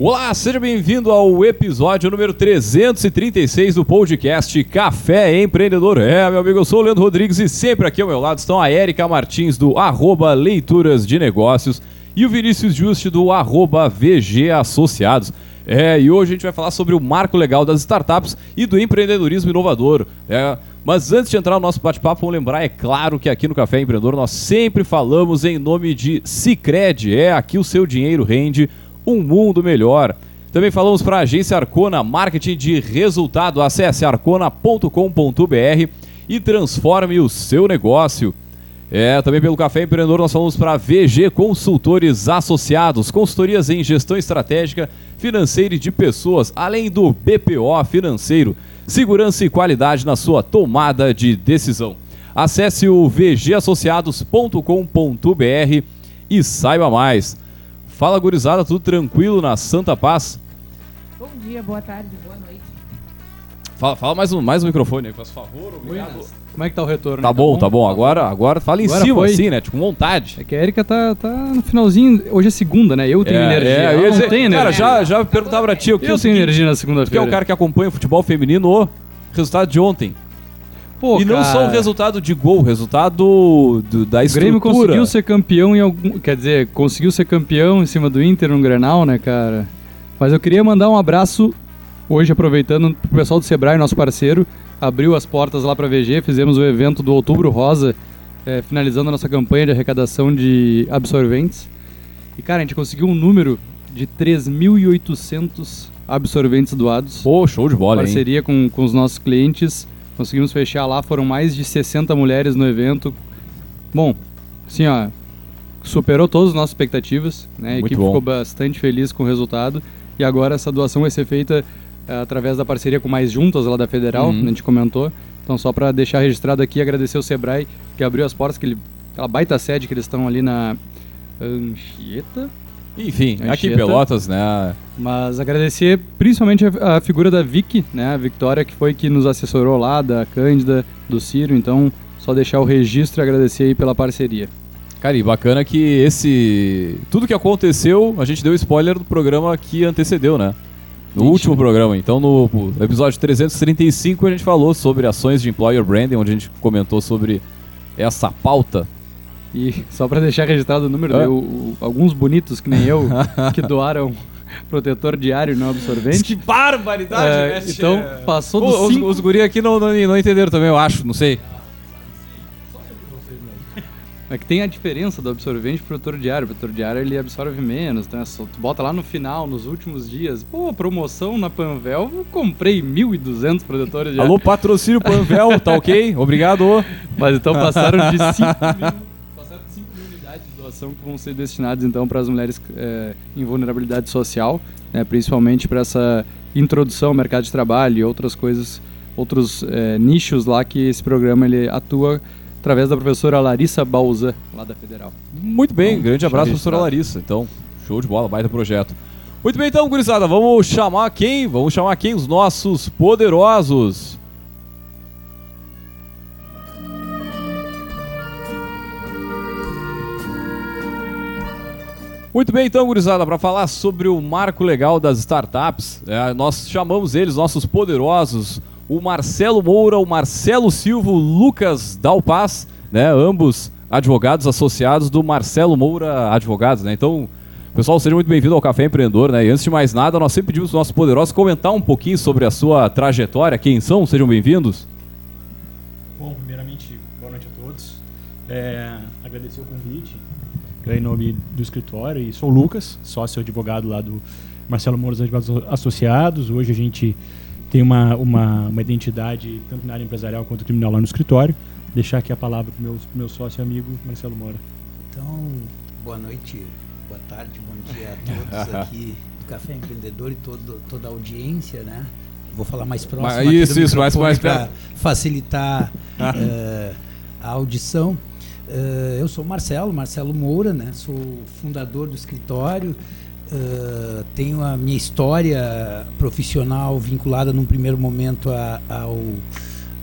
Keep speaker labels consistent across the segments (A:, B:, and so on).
A: Olá, seja bem-vindo ao episódio número 336 do podcast Café Empreendedor. É, meu amigo, eu sou o Leandro Rodrigues e sempre aqui ao meu lado estão a Érica Martins do arroba Leituras de Negócios e o Vinícius Juste do arroba VG Associados. É, e hoje a gente vai falar sobre o marco legal das startups e do empreendedorismo inovador. É, mas antes de entrar no nosso bate-papo, vamos lembrar, é claro que aqui no Café Empreendedor nós sempre falamos em nome de Cicred. É, aqui o seu dinheiro rende um mundo melhor. Também falamos para a agência Arcona, marketing de resultado. Acesse arcona.com.br e transforme o seu negócio. É, também pelo Café Empreendedor nós falamos para VG Consultores Associados, consultorias em gestão estratégica, financeira e de pessoas, além do BPO financeiro, segurança e qualidade na sua tomada de decisão. Acesse o vgassociados.com.br e saiba mais. Fala, gurizada, tudo tranquilo na Santa Paz?
B: Bom dia, boa tarde, boa noite.
A: Fala, fala mais, um, mais um microfone aí, faz favor. Obrigado.
C: Como é que tá o retorno?
A: Tá bom, tá bom. Agora, agora fala em
C: Agora
A: cima,
C: foi.
A: assim, né? Tipo, vontade.
C: É que a Erika tá, tá no finalzinho. Hoje é segunda, né? Eu tenho energia.
A: É, eu
C: não
A: dizer- Cara,
C: energia.
A: já, já perguntava pra ti o que
C: Eu tenho energia na
A: Tu que é
C: segunda-feira.
A: o cara que acompanha o futebol feminino, o resultado de ontem.
C: Pô,
A: e não
C: cara,
A: só o resultado de gol, o resultado do- da
C: O Grêmio
A: estrutura.
C: conseguiu ser campeão em algum. Quer dizer, conseguiu ser campeão em cima do Inter no Grenal, né, cara? Mas eu queria mandar um abraço hoje, aproveitando, pro pessoal do Sebrae, nosso parceiro. Abriu as portas lá pra VG, fizemos o evento do Outubro Rosa, eh, finalizando a nossa campanha de arrecadação de absorventes. E, cara, a gente conseguiu um número de 3.800 absorventes doados.
A: Pô, show de bola, hein?
C: parceria com, com os nossos clientes. Conseguimos fechar lá, foram mais de 60 mulheres no evento. Bom, assim, ó, superou todas as nossas expectativas, né? A equipe
A: bom.
C: ficou bastante feliz com o resultado. E agora essa doação vai ser feita eh, através da parceria com mais juntas lá da Federal,
A: Uhum.
C: a gente comentou. Então, só para deixar registrado aqui, agradecer o Sebrae que abriu as portas, que ele, aquela baita sede que eles estão ali na Anchieta.
A: Enfim,
C: Anchieta.
A: aqui em Pelotas, né?
C: Mas agradecer principalmente a, a figura da Vicky, né? A Victoria, que foi que nos assessorou lá, da Cândida, do Ciro. Então, só deixar o registro e agradecer aí pela parceria.
A: Cara, e bacana que esse. Tudo que aconteceu, a gente deu spoiler do programa que antecedeu, né? No
C: Ixi.
A: último programa. Então, no episódio 335, a gente falou sobre ações de employer branding, onde a gente comentou sobre essa pauta.
C: E só para deixar registrado o número,
A: Ah.
C: deu, o- alguns bonitos, que nem eu, que doaram protetor diário não absorvente.
A: Que barbaridade,
C: É,
A: né,
C: então, passou dos
A: os,
C: cinco-
A: os guri aqui não, não, não entenderam também, eu acho, não sei.
C: É que tem a diferença do absorvente pro protetor diário. O protetor diário ele absorve menos, né? Só tu bota lá no final, nos últimos dias. Pô, promoção na Panvel, eu comprei 1.200 protetores diários.
A: Alô, patrocínio Panvel, tá ok? Obrigado.
C: Mas então passaram de 5 mil, doação que vão ser destinadas então para as mulheres eh, em vulnerabilidade social, né, principalmente para essa introdução ao mercado de trabalho e outras coisas, outros eh, nichos lá que esse programa ele atua através da professora Larissa Bauzan, lá da Federal.
A: Muito bem,
C: Bom,
A: grande abraço,
C: registrado.
A: professora Larissa. Então, show de bola, baita projeto. Muito bem, então, gurizada, vamos chamar quem? Vamos chamar quem? Os nossos poderosos. Muito bem, então, gurizada, para falar sobre o marco legal das startups, é, nós chamamos eles, nossos poderosos, o Marcelo Moura, o Marcelo Silva, o Lucas Dalpaz, né, ambos advogados associados do Marcelo Moura Advogados, né? Então, pessoal, seja muito bem-vindo ao Café Empreendedor, né? E antes de mais nada, nós sempre pedimos aos nossos poderosos comentar um pouquinho sobre a sua trajetória, quem são, sejam bem-vindos.
D: Bom, primeiramente, boa noite a todos. É, agradecer o convite em nome do escritório. E sou o Lucas, sócio advogado lá do Marcelo Moura Advogados Associados. Hoje a gente tem uma, uma, uma identidade tanto na área empresarial quanto criminal lá no escritório. Deixar aqui a palavra para o meu, meu sócio e amigo Marcelo Moura.
E: Então, boa noite, boa tarde, bom dia a todos aqui do Café Empreendedor e todo, toda a audiência, né? Vou falar mais próximo
A: Mas
E: aqui
A: isso,
E: do
A: isso, mais- mais
E: pra
A: perto.
E: facilitar eh, a audição. Eh, eu sou Marcelo, Marcelo Moura, né? Sou fundador do escritório. eh, tenho a minha história profissional vinculada num primeiro momento a- ao,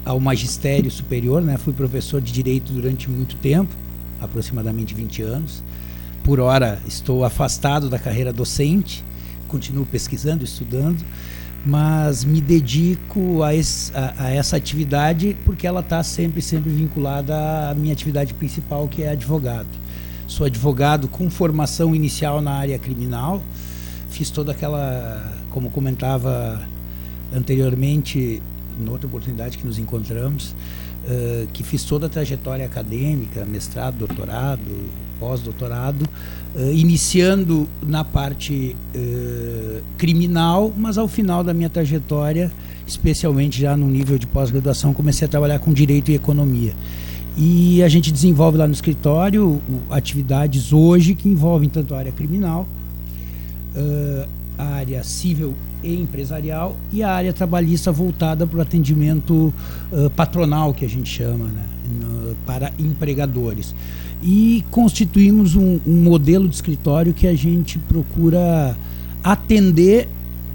E: ao magistério superior, né? Fui professor de direito durante muito tempo, aproximadamente 20 anos. Por hora estou afastado da carreira docente. continuo pesquisando, estudando, mas me dedico a, esse, a, a essa atividade porque ela está sempre, sempre vinculada à minha atividade principal, que é advogado. Sou advogado com formação inicial na área criminal, fiz toda aquela, como comentava anteriormente, noutra oportunidade que nos encontramos, uh, que fiz toda a trajetória acadêmica, mestrado, doutorado, pós-doutorado, uh, iniciando na parte uh, criminal, mas ao final da minha trajetória, especialmente já no nível de pós-graduação, comecei a trabalhar com direito e economia. E a gente desenvolve lá no escritório atividades hoje que envolvem tanto a área criminal, a área civil e empresarial e a área trabalhista voltada para o atendimento uh, patronal, que a gente chama, né, no, para empregadores. E constituímos um, um modelo de escritório que a gente procura atender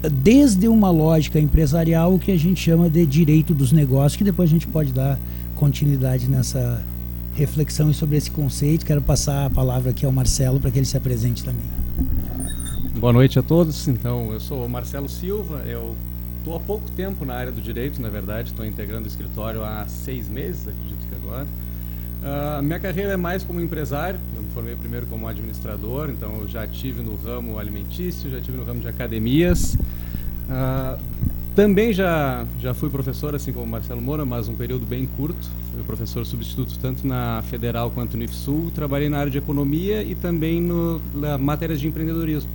E: desde uma lógica empresarial o que a gente chama de direito dos negócios, que depois a gente pode dar continuidade nessa reflexão sobre esse conceito. Quero passar a palavra aqui ao Marcelo para que ele se apresente também.
F: Boa noite a todos. Então, eu sou Marcelo Silva, eu estou há pouco tempo na área do direito, na verdade, estou integrando o escritório há seis meses, acredito que agora. Uh, minha carreira é mais como empresário, eu me formei primeiro como administrador, então eu já tive no ramo alimentício, já tive no ramo de academias. Uh, também já, já fui professor, assim como Marcelo Moura, mas um período bem curto. Fui professor substituto tanto na Federal quanto no IFSUL. Trabalhei na área de economia e também no, na matérias de empreendedorismo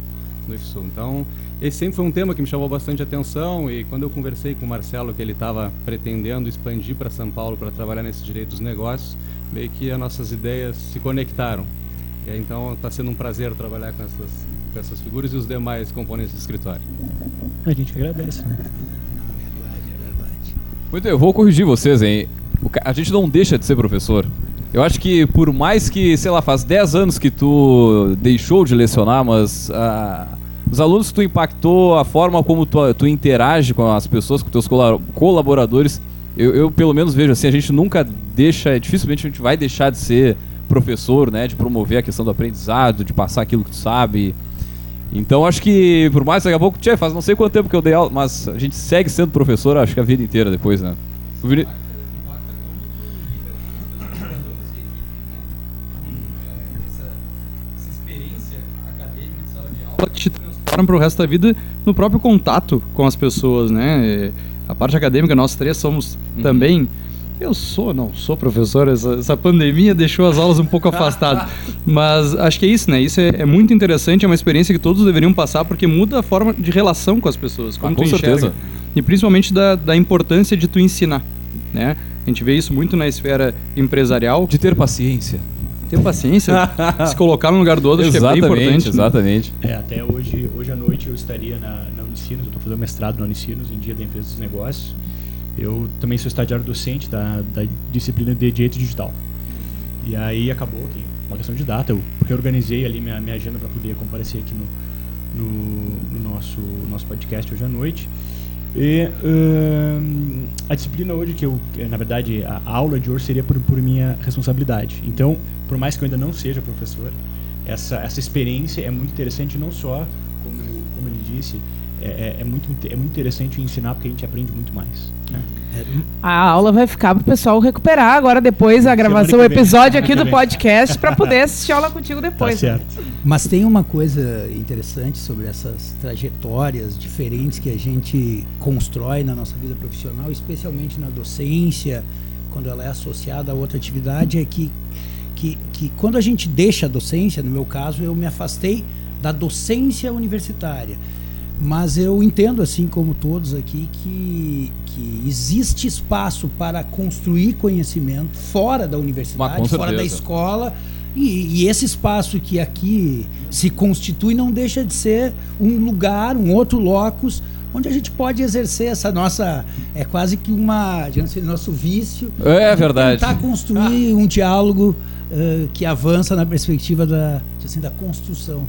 F: no IFSU. Então, esse sempre foi um tema que me chamou bastante atenção e quando eu conversei com o Marcelo que ele estava pretendendo expandir para São Paulo para trabalhar nesse direito dos negócios, meio que as nossas ideias se conectaram. E, então, está sendo um prazer trabalhar com essas, com essas figuras e os demais componentes do escritório.
D: A gente agradece. Né?
A: Muito bem, eu vou corrigir vocês, hein? A gente não deixa de ser professor. Eu acho que por mais que, sei lá, faz 10 anos que tu deixou de lecionar, mas uh, os alunos que tu impactou, a forma como tu, tu interage com as pessoas, com teus colaboradores, eu, eu, pelo menos vejo assim, a gente nunca deixa, dificilmente a gente vai deixar de ser professor, né, de promover a questão do aprendizado, de passar aquilo que tu sabe. Então acho que, por mais daqui a pouco, tchê, faz não sei quanto tempo que eu dei aula, mas a gente segue sendo professor, acho que a vida inteira depois, né? O Vini...
C: te transforma para o resto da vida no próprio contato com as pessoas, né? A parte acadêmica, nós três somos uhum. também. Eu sou, não sou professor, essa, essa, pandemia deixou as aulas um pouco afastadas. Mas acho que é isso, né? Isso é, é, muito interessante, é uma experiência que todos deveriam passar, porque muda a forma de relação com as pessoas. Como
A: ah, com certeza.
C: E principalmente da, da importância de tu ensinar, né? A gente vê isso muito na esfera empresarial.
A: De ter paciência
C: ter paciência, se colocar no lugar do outro, acho que é bem importante.
A: Né? Exatamente.
D: Né? É, até hoje, hoje à noite eu estaria na Unicinos, eu estou fazendo mestrado na Unicinos, em Dia da Empresa dos Negócios. Eu também sou estagiário docente da, da disciplina de Direito Digital. E aí acabou que uma questão de data, eu reorganizei ali minha, minha agenda para poder comparecer aqui no, no, no, nosso, nosso podcast hoje à noite. E a disciplina hoje que eu, na verdade, a aula de hoje seria por, por minha responsabilidade. Então, por mais que eu ainda não seja professor, essa, essa experiência é muito interessante, não só, como, como ele disse, é, é, é, muito, é muito interessante ensinar porque a gente aprende muito mais. Né?
B: A aula vai ficar para o pessoal recuperar agora depois a gravação, o episódio aqui do podcast para poder assistir a aula contigo depois.
E: Tá certo. Mas tem uma coisa interessante sobre essas trajetórias diferentes que a gente constrói na nossa vida profissional, especialmente na docência, quando ela é associada a outra atividade, é que que, que quando a gente deixa a docência, no meu caso, eu me afastei da docência universitária. Mas eu entendo, assim como todos aqui, que, que existe espaço para construir conhecimento fora da universidade, fora da escola. E, e, esse espaço que aqui se constitui não deixa de ser um lugar, um outro locus, onde a gente pode exercer essa nossa. É quase que uma. Digamos assim, nosso vício.
A: É verdade.
E: Tentar construir ah. um diálogo uh, que avança na perspectiva da, assim, da construção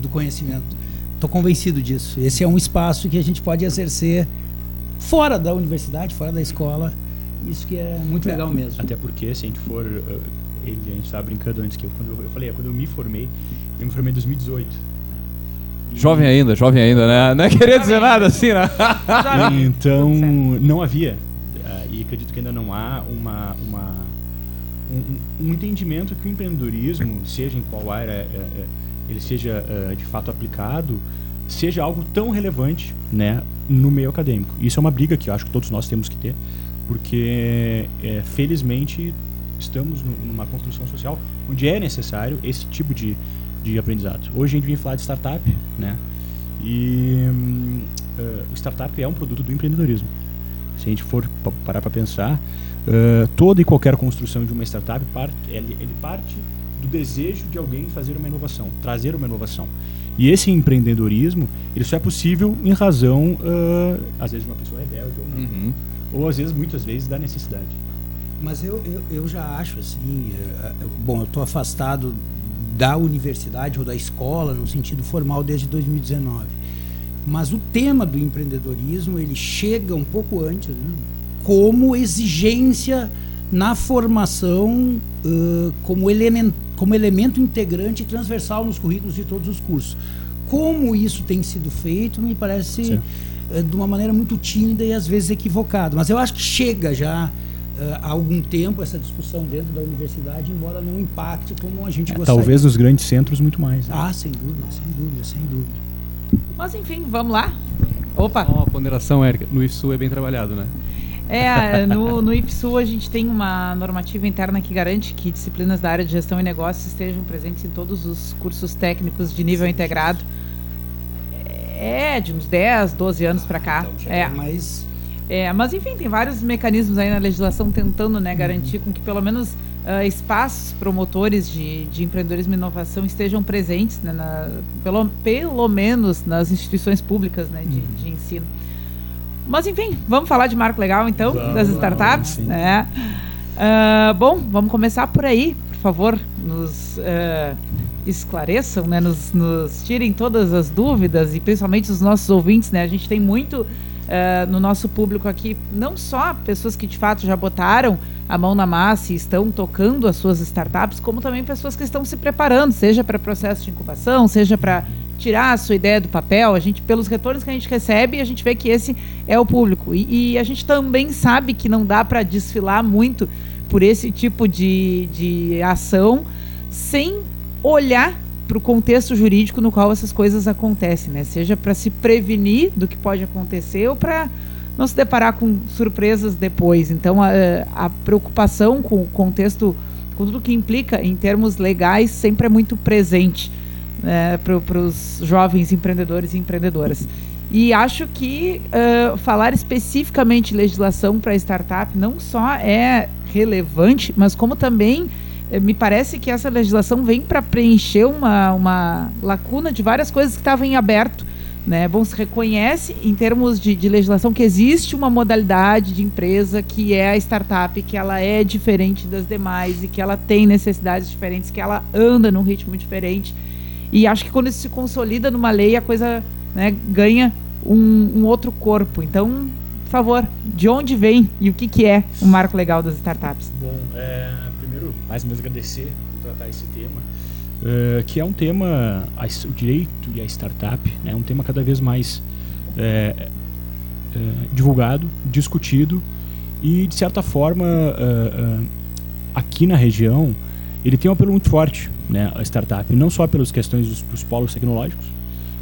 E: do conhecimento. Estou convencido disso. Esse é um espaço que a gente pode exercer fora da universidade, fora da escola. Isso que é muito é, legal mesmo.
D: Até porque, se a gente for. Uh, ele, a gente estava brincando antes que eu, quando eu, eu falei, é, quando eu me formei, eu me formei em 2018.
A: Jovem ainda, jovem ainda, né? Não é querer dizer nada assim, né?
D: Então, não havia, uh, e acredito que ainda não há, uma, uma, um, um entendimento que o empreendedorismo, seja em qual área é, é, ele seja uh, de fato aplicado, seja algo tão relevante né, no meio acadêmico. Isso é uma briga que eu acho que todos nós temos que ter, porque é, felizmente estamos numa construção social onde é necessário esse tipo de, de aprendizado. Hoje a gente vem falar de startup, né? E uh, startup é um produto do empreendedorismo. Se a gente for parar para pensar, uh, toda e qualquer construção de uma startup parte, ele, ele parte desejo de alguém fazer uma inovação, trazer uma inovação. E esse empreendedorismo, ele só é possível em razão, uh, às vezes, de uma pessoa rebelde ou não. Uhum. Ou às vezes, muitas vezes, da necessidade.
E: Mas eu, eu, eu já acho assim, bom, eu estou afastado da universidade ou da escola no sentido formal desde 2019. Mas o tema do empreendedorismo ele chega um pouco antes, né? como exigência na formação uh, como, elemento, como elemento integrante e transversal nos currículos de todos os cursos. Como isso tem sido feito, me parece uh, de uma maneira muito tímida e às vezes equivocada. Mas eu acho que chega já uh, há algum tempo essa discussão dentro da universidade, embora não impacte como a gente é, gostaria.
D: Talvez nos grandes centros muito mais.
E: Né? Ah, sem dúvida, sem dúvida, sem dúvida.
B: Mas enfim, vamos lá. Opa!
C: Uma ponderação, Érica. No IFSU é bem trabalhado, né?
B: É, no, no IFSU a gente tem uma normativa interna que garante que disciplinas da área de gestão e negócios estejam presentes em todos os cursos técnicos de nível Sim. integrado. É, de uns 10, 12 anos para cá. Então, é.
E: mais
B: é, mas enfim, tem vários mecanismos aí na legislação tentando né, garantir uhum. com que pelo menos uh, espaços promotores de, de empreendedorismo e inovação estejam presentes, né, na, pelo, pelo menos nas instituições públicas né, de, uhum. de ensino. Mas enfim, vamos falar de marco legal então, vamos, das startups. Vamos, né? Uh, bom, vamos começar por aí, por favor, nos uh, esclareçam, né, nos, nos tirem todas as dúvidas e principalmente os nossos ouvintes, né? A gente tem muito uh, no nosso público aqui, não só pessoas que de fato já botaram a mão na massa e estão tocando as suas startups, como também pessoas que estão se preparando, seja para processo de incubação, seja para tirar a sua ideia do papel. A gente, pelos retornos que a gente recebe, a gente vê que esse é o público. E, e a gente também sabe que não dá para desfilar muito por esse tipo de, de ação sem olhar para o contexto jurídico no qual essas coisas acontecem, né? Seja para se prevenir do que pode acontecer ou para não se deparar com surpresas depois. Então, a, a preocupação com o contexto, com tudo que implica em termos legais, sempre é muito presente né, para os jovens empreendedores e empreendedoras. E acho que uh, falar especificamente legislação para startup não só é relevante, mas como também eh, me parece que essa legislação vem para preencher uma, uma lacuna de várias coisas que estavam em aberto. Né? Bom, se reconhece, em termos de, de, legislação, que existe uma modalidade de empresa que é a startup, que ela é diferente das demais e que ela tem necessidades diferentes, que ela anda num ritmo diferente. E acho que quando isso se consolida numa lei, a coisa né, ganha um, um outro corpo. Então, por favor, de onde vem e o que, que é o marco legal das startups?
D: Bom, é mais ou menos agradecer por tratar esse tema, uh, que é um tema, o direito e a startup, né, é um tema cada vez mais é, é, divulgado, discutido e, de certa forma, aqui na região, ele tem um apelo muito forte, né, a startup, não só pelas questões dos, dos polos tecnológicos,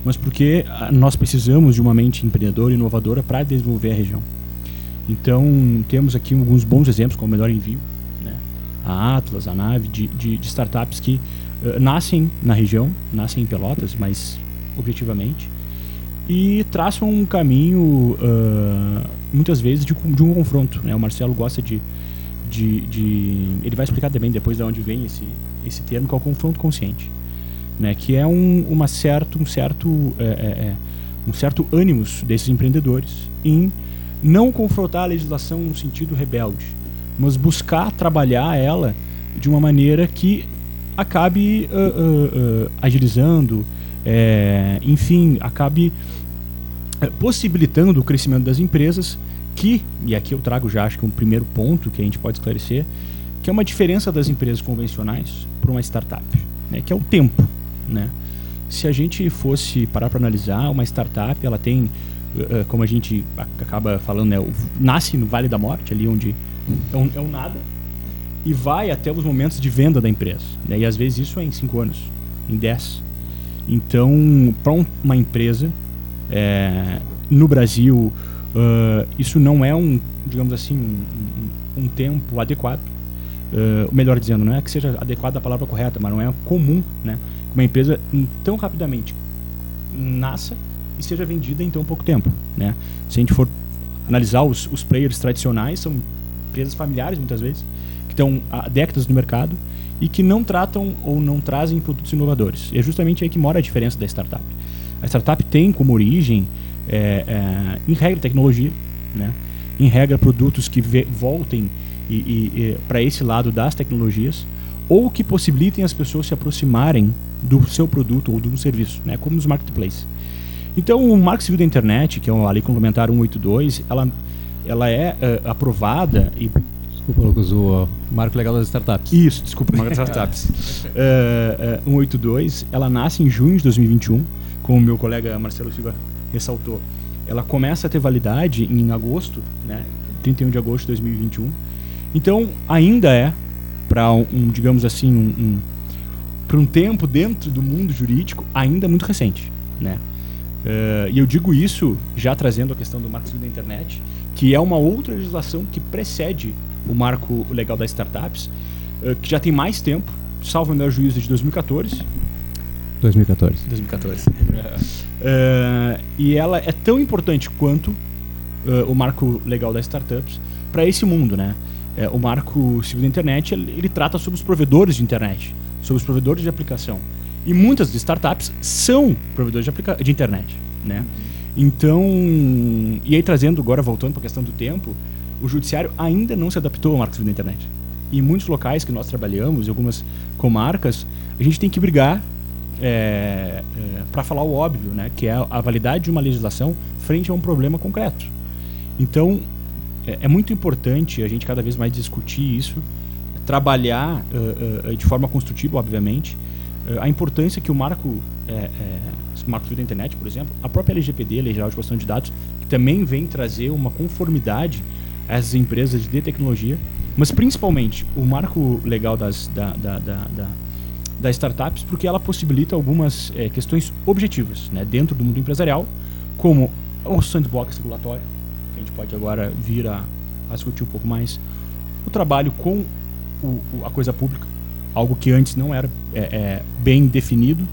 D: mas porque nós precisamos de uma mente empreendedora e inovadora para desenvolver a região. Então, temos aqui alguns bons exemplos, como o Melhor Envio, a Atlas, a Nave, de, de, de startups que uh, nascem na região, nascem em Pelotas, mas objetivamente, e traçam um caminho, uh, muitas vezes, de, de, um confronto. Né? O Marcelo gosta de, de, de, Ele vai explicar também depois de onde vem esse, esse termo, que é o confronto consciente. Né? Que é um, uma certo, um certo... É, é, um certo ânimos desses empreendedores em não confrontar a legislação no sentido rebelde, mas buscar trabalhar ela de uma maneira que acabe uh, uh, uh, agilizando, é, enfim, acabe possibilitando o crescimento das empresas, que, e aqui eu trago já acho que um primeiro ponto que a gente pode esclarecer, é uma diferença das empresas convencionais para uma startup, né, que é o tempo. Né? se a gente fosse parar para analisar, uma startup, ela tem, uh, como a gente acaba falando, né, nasce no Vale da Morte, ali onde é um, é um nada, e vai até os momentos de venda da empresa. Né? E às vezes isso é em 5 anos, em 10. Então, para um, uma empresa, é, no Brasil, uh, isso não é um, digamos assim, um, um tempo adequado. Uh, melhor dizendo, não é que seja adequada a palavra correta, mas não é comum, né? Que uma empresa tão rapidamente nasça e seja vendida em tão pouco tempo, né? Se a gente for analisar os, os players tradicionais, são empresas familiares muitas vezes, que estão há décadas no mercado e que não tratam ou não trazem produtos inovadores. E é justamente aí que mora a diferença da startup. A startup tem como origem, é, é, em regra, tecnologia, né? em regra, produtos que voltem e, e, e para esse lado das tecnologias, ou que possibilitem as pessoas se aproximarem do seu produto ou do serviço, né? como os marketplaces. Então, o Marco Civil da Internet, que é a Lei Complementar 182, ela, ela é uh, aprovada e
A: Desculpa, Lucas, o Marco Legal das Startups.
D: Isso, desculpa, Marco das Startups. uh, uh, 182, ela nasce em junho de 2021, como o meu colega Marcelo Silva ressaltou. Ela começa a ter validade em agosto, né, 31 de agosto de 2021. Então, ainda é, para um, digamos assim, um, um para um tempo dentro do mundo jurídico, ainda muito recente. Né? Uh, e eu digo isso já trazendo a questão do marco da internet, que é uma outra legislação que precede o marco legal das startups, uh, que já tem mais tempo, salvo o meu juízo de 2014.
A: 2014.
D: 2014. uh, e ela é tão importante quanto uh, o marco legal das startups para esse mundo, né? É, o marco civil da internet ele, ele, trata sobre os provedores de internet, sobre os provedores de aplicação. E muitas startups são provedores de, de internet, né? Então, e aí trazendo agora voltando para a questão do tempo, o judiciário ainda não se adaptou ao marco civil da internet. E em muitos locais que nós trabalhamos, em algumas comarcas, a gente tem que brigar é, é, para falar o óbvio, né, que é a validade de uma legislação frente a um problema concreto. Então, é, é muito importante a gente cada vez mais discutir isso, trabalhar uh, uh, de forma construtiva, obviamente, uh, a importância que o marco, o marco da internet, por exemplo, a própria LGPD, Lei Geral de Proteção de Dados, que também vem trazer uma conformidade essas empresas de tecnologia, mas principalmente o marco legal das, da, da, da, da das startups, porque ela possibilita algumas questões objetivas né, dentro do mundo empresarial, como o sandbox regulatório, a pode agora vir a, a discutir um pouco mais, o trabalho com o, a coisa pública, algo que antes não era é, é, bem definido,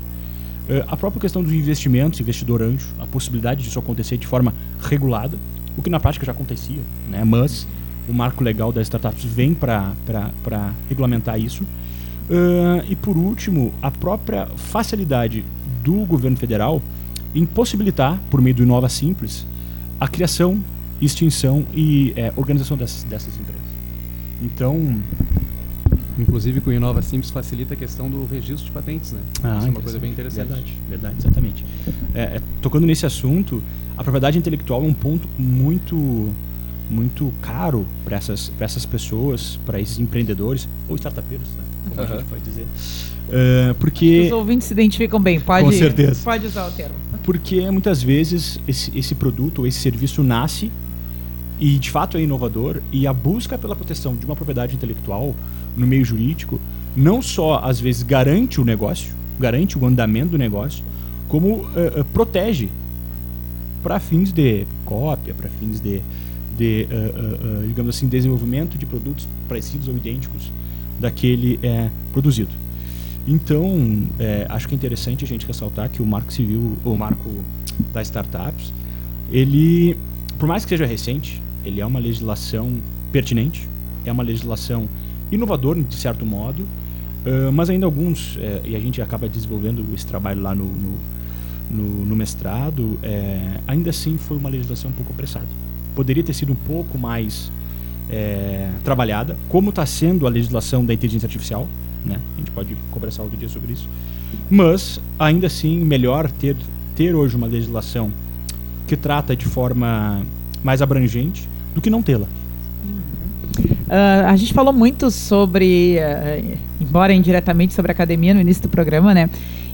D: é, a própria questão dos investimentos, investidor anjo, a possibilidade disso acontecer de forma regulada, o que na prática já acontecia, né? mas o marco legal das startups vem para regulamentar isso. Uh, e por último, a própria facilidade do governo federal em possibilitar, por meio do Inova Simples, a criação, extinção e é, organização dessas, dessas empresas. Então.
F: Inclusive com o Inova Simples facilita a questão do registro de patentes, né?
D: Ah, Isso é uma coisa bem interessante. Verdade, verdade, exatamente. É, é, tocando nesse assunto, a propriedade intelectual é um ponto muito muito caro para essas, essas pessoas, para esses empreendedores ou startupeiros, né? como uhum. a gente pode dizer. Uh, porque
B: os ouvintes se identificam bem, pode,
D: com certeza.
B: pode usar o termo.
D: Porque muitas vezes esse, esse produto ou esse serviço nasce e de fato é inovador e a busca pela proteção de uma propriedade intelectual no meio jurídico não só às vezes garante o negócio, garante o andamento do negócio, como uh, uh, protege para fins de cópia, para fins de, de uh, digamos assim, desenvolvimento de produtos parecidos ou idênticos daquele produzido. Então, acho que é interessante a gente ressaltar que o Marco Civil, o Marco das Startups, ele, por mais que seja recente, ele é uma legislação pertinente, é uma legislação inovadora, de certo modo, uh, mas ainda alguns, é, e a gente acaba desenvolvendo esse trabalho lá no, no no, no mestrado, é, ainda assim foi uma legislação um pouco apressada. Poderia ter sido um pouco mais é, trabalhada, como está sendo a legislação da inteligência artificial, né? A gente pode conversar outro dia sobre isso. Mas, ainda assim, melhor ter, ter hoje uma legislação que trata de forma mais abrangente do que não tê-la.
B: Uh, a gente falou muito sobre, uh, embora indiretamente, sobre a academia no início do programa, né?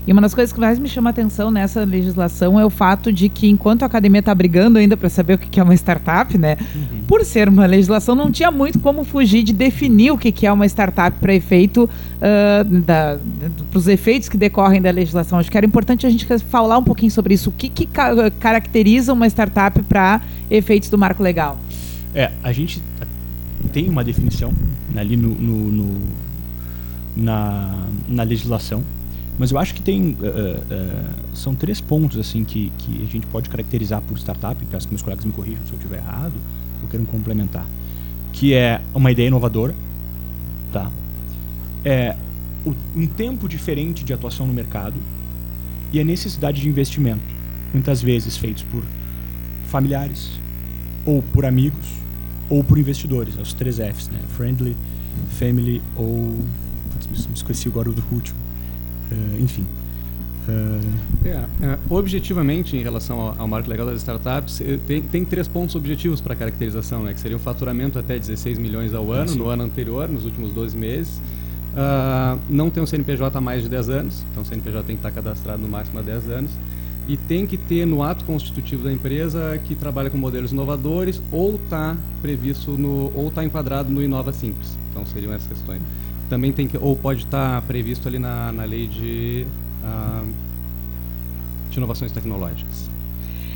B: E uma das coisas que mais me chama a atenção nessa legislação é o fato de que, enquanto a academia está brigando ainda para saber o que é uma startup, né? Uhum. Por ser uma legislação, não tinha muito como fugir de definir o que é uma startup para efeito uh, da, dos efeitos que decorrem da legislação. Acho que era importante a gente falar um pouquinho sobre isso. O que, que ca caracteriza uma startup para efeitos do marco legal?
D: É, a gente tem uma definição né, ali no, no, no na, na legislação mas eu acho que tem. Uh, uh, são três pontos assim que, que a gente pode caracterizar por startup, peço que meus colegas me corrijam se eu estiver errado, ou queiram complementar. Que é uma ideia inovadora, tá? é um tempo diferente de atuação no mercado e a necessidade de investimento, muitas vezes feitos por familiares, ou por amigos, ou por investidores, os três Fs, né? Friendly, Family ou. Putz, me esqueci agora do último Uh, enfim.
F: Uh... É, é, objetivamente, em relação ao, ao, marco legal das startups, eh, tem, tem três pontos objetivos para a caracterização, né, que seria um faturamento até 16 milhões ao ano, no ano anterior, nos últimos 12 meses. Uh, não tem um CNPJ há mais de 10 anos, então o CNPJ tem que estar cadastrado no máximo há 10 anos. E tem que ter no ato constitutivo da empresa que trabalha com modelos inovadores ou está previsto no, ou está enquadrado no Inova Simples. Então seriam essas questões também tem que, ou pode estar previsto ali na, na lei de, uh, de inovações tecnológicas.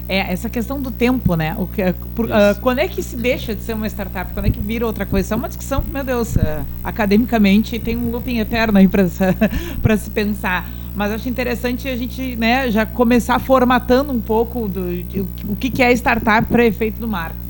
B: É, essa questão do tempo, né? O que, por, uh, quando é que se deixa de ser uma startup? Quando é que vira outra coisa? é uma discussão que, meu Deus, uh, academicamente tem um looping eterno aí para se pensar. Mas acho interessante a gente né, já começar formatando um pouco do, de, o que, é startup para efeito do marco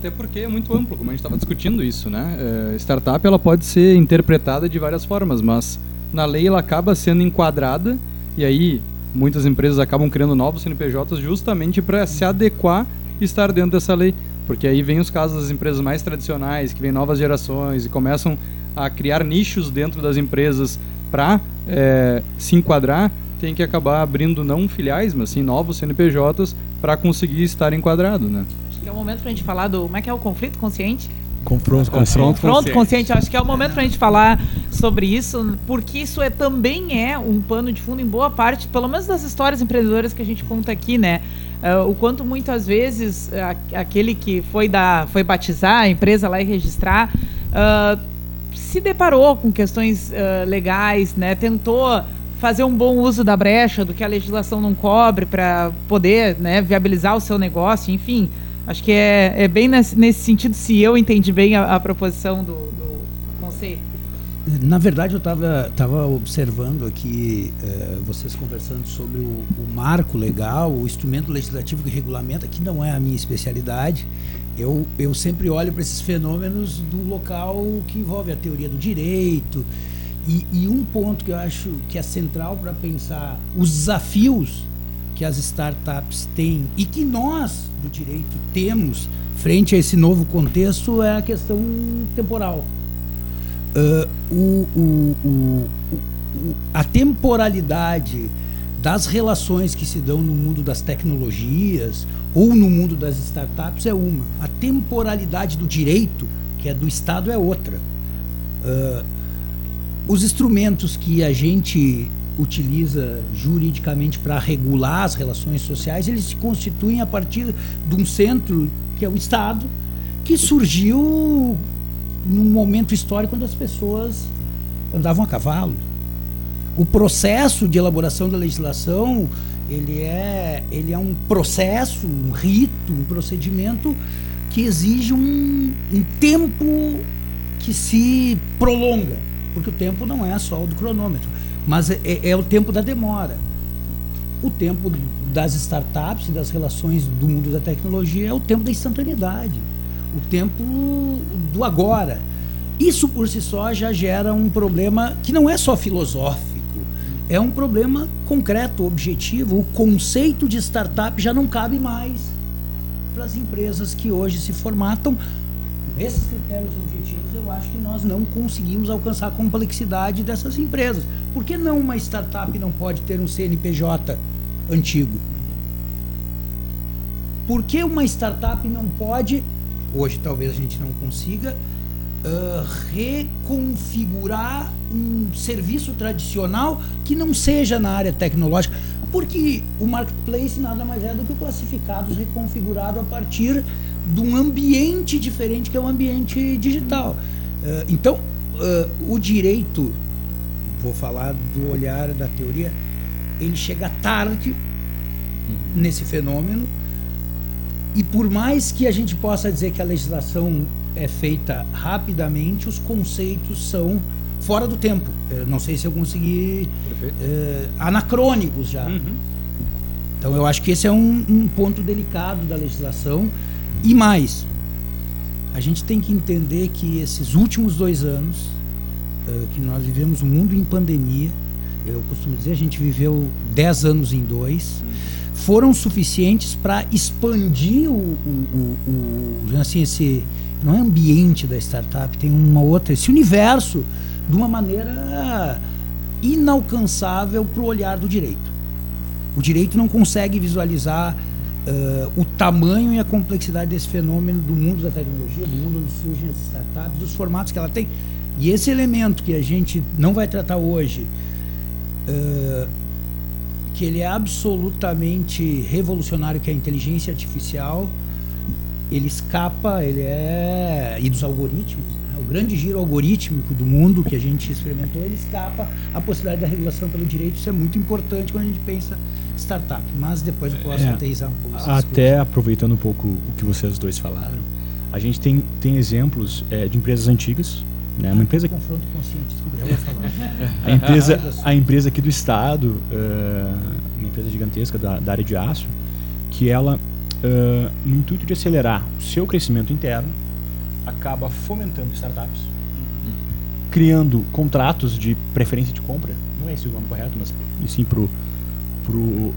C: até porque é muito amplo, como a gente estava discutindo isso, né? É, startup ela pode ser interpretada de várias formas, mas na lei ela acaba sendo enquadrada e aí muitas empresas acabam criando novos CNPJs justamente para se adequar e estar dentro dessa lei, porque aí vem os casos das empresas mais tradicionais, que vêm novas gerações e começam a criar nichos dentro das empresas para é, se enquadrar, tem que acabar abrindo não filiais, mas sim novos CNPJs para conseguir estar enquadrado, né?
B: que é o momento para a gente falar do. Como é que é o conflito consciente?
D: Confronto consciente.
B: Confronto consciente. Acho que é o momento para a gente falar sobre isso, porque isso é, também é um pano de fundo em boa parte, pelo menos das histórias empreendedoras que a gente conta aqui, né? Uh, o quanto muitas vezes uh, aquele que foi, dar, foi batizar a empresa lá e registrar uh, se deparou com questões legais, né? Tentou fazer um bom uso da brecha, do que a legislação não cobre, para poder né, viabilizar o seu negócio, enfim. Acho que é, é bem nesse, nesse sentido, se eu entendi bem a, a proposição do, do conselho.
E: Na verdade, eu estava tava observando aqui eh, vocês conversando sobre o, o, marco legal, o instrumento legislativo que regulamenta, que não é a minha especialidade. Eu, eu sempre olho para esses fenômenos do local que envolve a teoria do direito. E, e um ponto que eu acho que é central para pensar os desafios que as startups têm e que nós do direito temos frente a esse novo contexto é a questão temporal. Uh, o, o, o, a temporalidade das relações que se dão no mundo das tecnologias ou no mundo das startups é uma. A temporalidade do direito, que é do Estado, é outra. Uh, os instrumentos que a gente utiliza juridicamente para regular as relações sociais, eles se constituem a partir de um centro, que é o Estado, que surgiu num momento histórico quando as pessoas andavam a cavalo. O processo de elaboração da legislação, ele é, ele é um processo, um rito, um procedimento que exige um, um tempo que se prolonga, porque o tempo não é só o do cronômetro mas é, é, é o tempo da demora. O tempo das startups e das relações do mundo da tecnologia é o tempo da instantaneidade, o tempo do agora. Isso por si só já gera um problema que não é só filosófico, é um problema concreto, objetivo. O conceito de startup já não cabe mais para as empresas que hoje se formatam esses critérios objetivos, eu acho que nós não conseguimos alcançar a complexidade dessas empresas. Por que não uma startup não pode ter um CNPJ antigo? Por que uma startup não pode, hoje talvez a gente não consiga, uh, reconfigurar um serviço tradicional que não seja na área tecnológica. Porque o marketplace nada mais é do que o classificados reconfigurado a partir de um ambiente diferente que é o ambiente digital. Uh, então, uh, o direito, vou falar do olhar da teoria, ele chega tarde nesse fenômeno e por mais que a gente possa dizer que a legislação é feita rapidamente, os conceitos são fora do tempo. Eu não sei se eu consegui. É, anacrônicos já. Uhum. Então eu acho que esse é um, um, ponto delicado da legislação. E mais, a gente tem que entender que esses últimos dois anos, uh, que nós vivemos um mundo em pandemia, eu costumo dizer, a gente viveu dez anos em dois. Uhum foram suficientes para expandir o, o, o, o, assim, esse não é ambiente da startup, tem uma outra, esse universo de uma maneira inalcançável para o olhar do direito. O direito não consegue visualizar uh, o tamanho e a complexidade desse fenômeno do mundo da tecnologia, do mundo onde surgem as startups, dos formatos que ela tem. E esse elemento que a gente não vai tratar hoje, uh, que ele é absolutamente revolucionário, que é a inteligência artificial. Ele escapa, ele é. e dos algoritmos, né? o grande giro algorítmico do mundo que a gente experimentou, ele escapa à possibilidade da regulação pelo direito. Isso é muito importante quando a gente pensa startup. Mas depois eu posso é, aterrizar um pouco.
D: Até aproveitando um pouco o que vocês dois falaram, a gente tem, tem exemplos é, de empresas antigas né? Uma empresa
E: confronto consciente, desculpa,
D: a empresa a empresa aqui do estado, uh, uma empresa gigantesca da, da, área de aço, que ela uh, no intuito de acelerar o seu crescimento interno, acaba fomentando startups, criando contratos de preferência de compra, não é esse o nome correto, mas sim para o uh,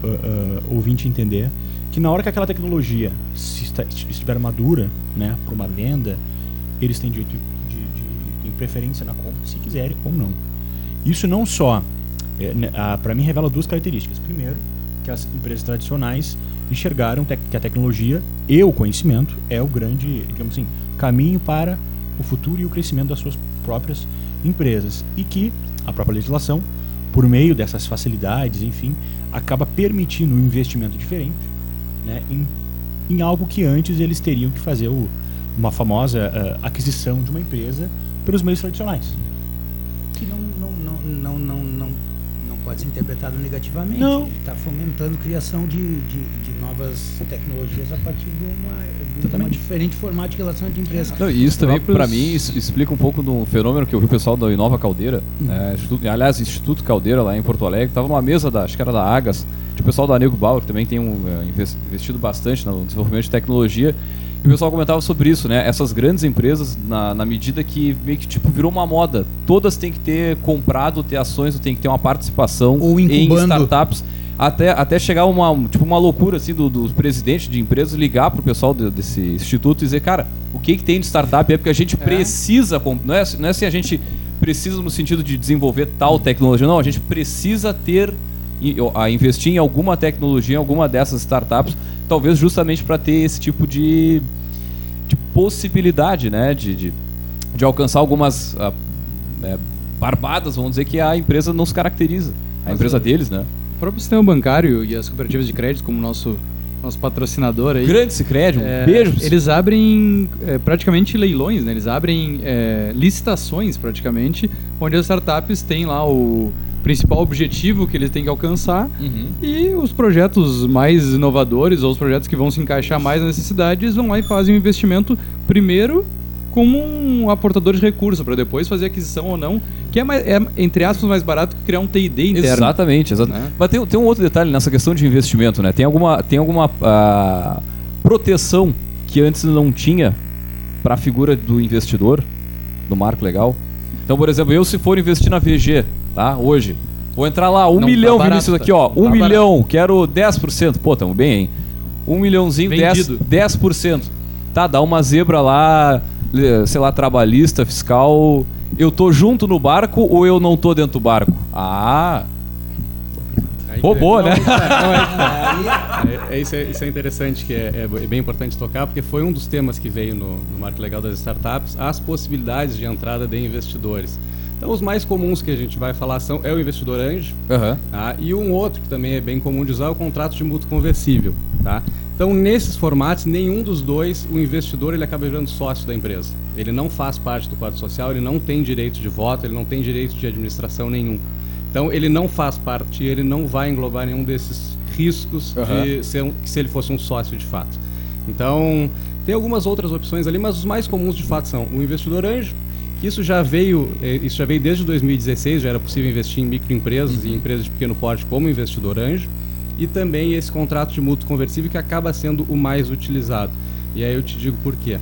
D: ouvinte entender que na hora que aquela tecnologia se está, estiver madura, né, para uma venda, eles têm direito preferência na compra, se quiserem ou não. Isso não só, é, né, para mim, revela duas características. Primeiro, que as empresas tradicionais enxergaram que a tecnologia e o conhecimento é o grande, digamos assim, caminho para o futuro e o crescimento das suas próprias empresas. E que a própria legislação, por meio dessas facilidades, enfim, acaba permitindo um investimento diferente né, em, em algo que antes eles teriam que fazer o, uma famosa uh, aquisição de uma empresa pelos meios tradicionais.
E: Pode ser interpretado negativamente.
D: Não.
E: Está fomentando a criação de, de, de, novas tecnologias a partir de uma, de uma diferente formato de relação entre empresas.
A: Não, e isso também, para mim, explica um pouco do fenômeno que eu vi o pessoal da Inova Caldeira, uhum. é, Instituto, aliás, Instituto Caldeira, lá em Porto Alegre, estava numa mesa, da, acho que era da Agas, o pessoal da Nego Bauer, que também tem um, é, investido bastante no desenvolvimento de tecnologia, o pessoal comentava sobre isso, né? Essas grandes empresas, na, na medida que meio que tipo virou uma moda, todas têm que ter comprado, ter ações, tem que ter uma participação
E: Ou em
A: startups. Até, até chegar uma, tipo, uma loucura assim do, do presidente de empresas ligar pro pessoal de, desse instituto e dizer, cara, o que, que tem de startup é porque a gente é. precisa, não é, não é assim a gente precisa no sentido de desenvolver tal tecnologia, não, a gente precisa ter a investir em alguma tecnologia, em alguma dessas startups, talvez justamente para ter esse tipo de, de possibilidade, né, de, de, de alcançar algumas uh, é, barbadas, vamos dizer que a empresa não se caracteriza, a Mas empresa é, deles, né?
C: O próprio sistema bancário e as cooperativas de crédito, como nosso nosso patrocinador aí.
A: Grande Sicredi, um é, beijo.
C: Eles abrem é, praticamente leilões, né? Eles abrem é, licitações praticamente, onde as startups têm lá o principal objetivo que eles têm que alcançar uhum. e os projetos mais inovadores ou os projetos que vão se encaixar mais nas necessidades vão lá e fazem o um investimento primeiro como um aportador de recursos para depois fazer aquisição ou não, que é, mais, é, entre aspas mais barato que criar um TID interno.
A: Exatamente, exatamente. Né? Mas tem, tem um outro detalhe nessa questão de investimento, né? Tem alguma, tem alguma uh, proteção que antes não tinha para a figura do investidor, do marco legal. Então, por exemplo, eu se for investir na VG, tá? Hoje. Vou entrar lá, um não, milhão, tá Vinícius, aqui, ó. Um tá milhão, barato. quero 10%. Pô, tamo bem, hein? Um milhãozinho, 10%, 10%. Tá, dá uma zebra lá, sei lá, trabalhista, fiscal. Eu tô junto no barco ou eu não tô dentro do barco? Ah. Roubou,
F: não,
A: né?
F: tá, não, tá. É, é, isso, é, isso é interessante, que é, é bem importante tocar, porque foi um dos temas que veio no, no Marco Legal das Startups, as possibilidades de entrada de investidores. Então, os mais comuns que a gente vai falar são é o investidor anjo,
A: Aham.
F: tá? e um outro que também é bem comum de usar é o contrato de mútuo conversível. Tá? Então, nesses formatos, nenhum dos dois, o investidor ele acaba virando sócio da empresa. Ele não faz parte do quadro social, ele não tem direito de voto, ele não tem direito de administração nenhum. Então, ele não faz parte, ele não vai englobar nenhum desses riscos
A: Aham.
F: de ser um, se ele fosse um sócio de fato. Então, tem algumas outras opções ali, mas os mais comuns de fato são o investidor anjo, isso já veio, eh, isso já veio desde 2016, já era possível investir em microempresas e empresas de pequeno porte como investidor anjo, e também esse contrato de mútuo conversível que acaba sendo o mais utilizado. E aí eu te digo por quê.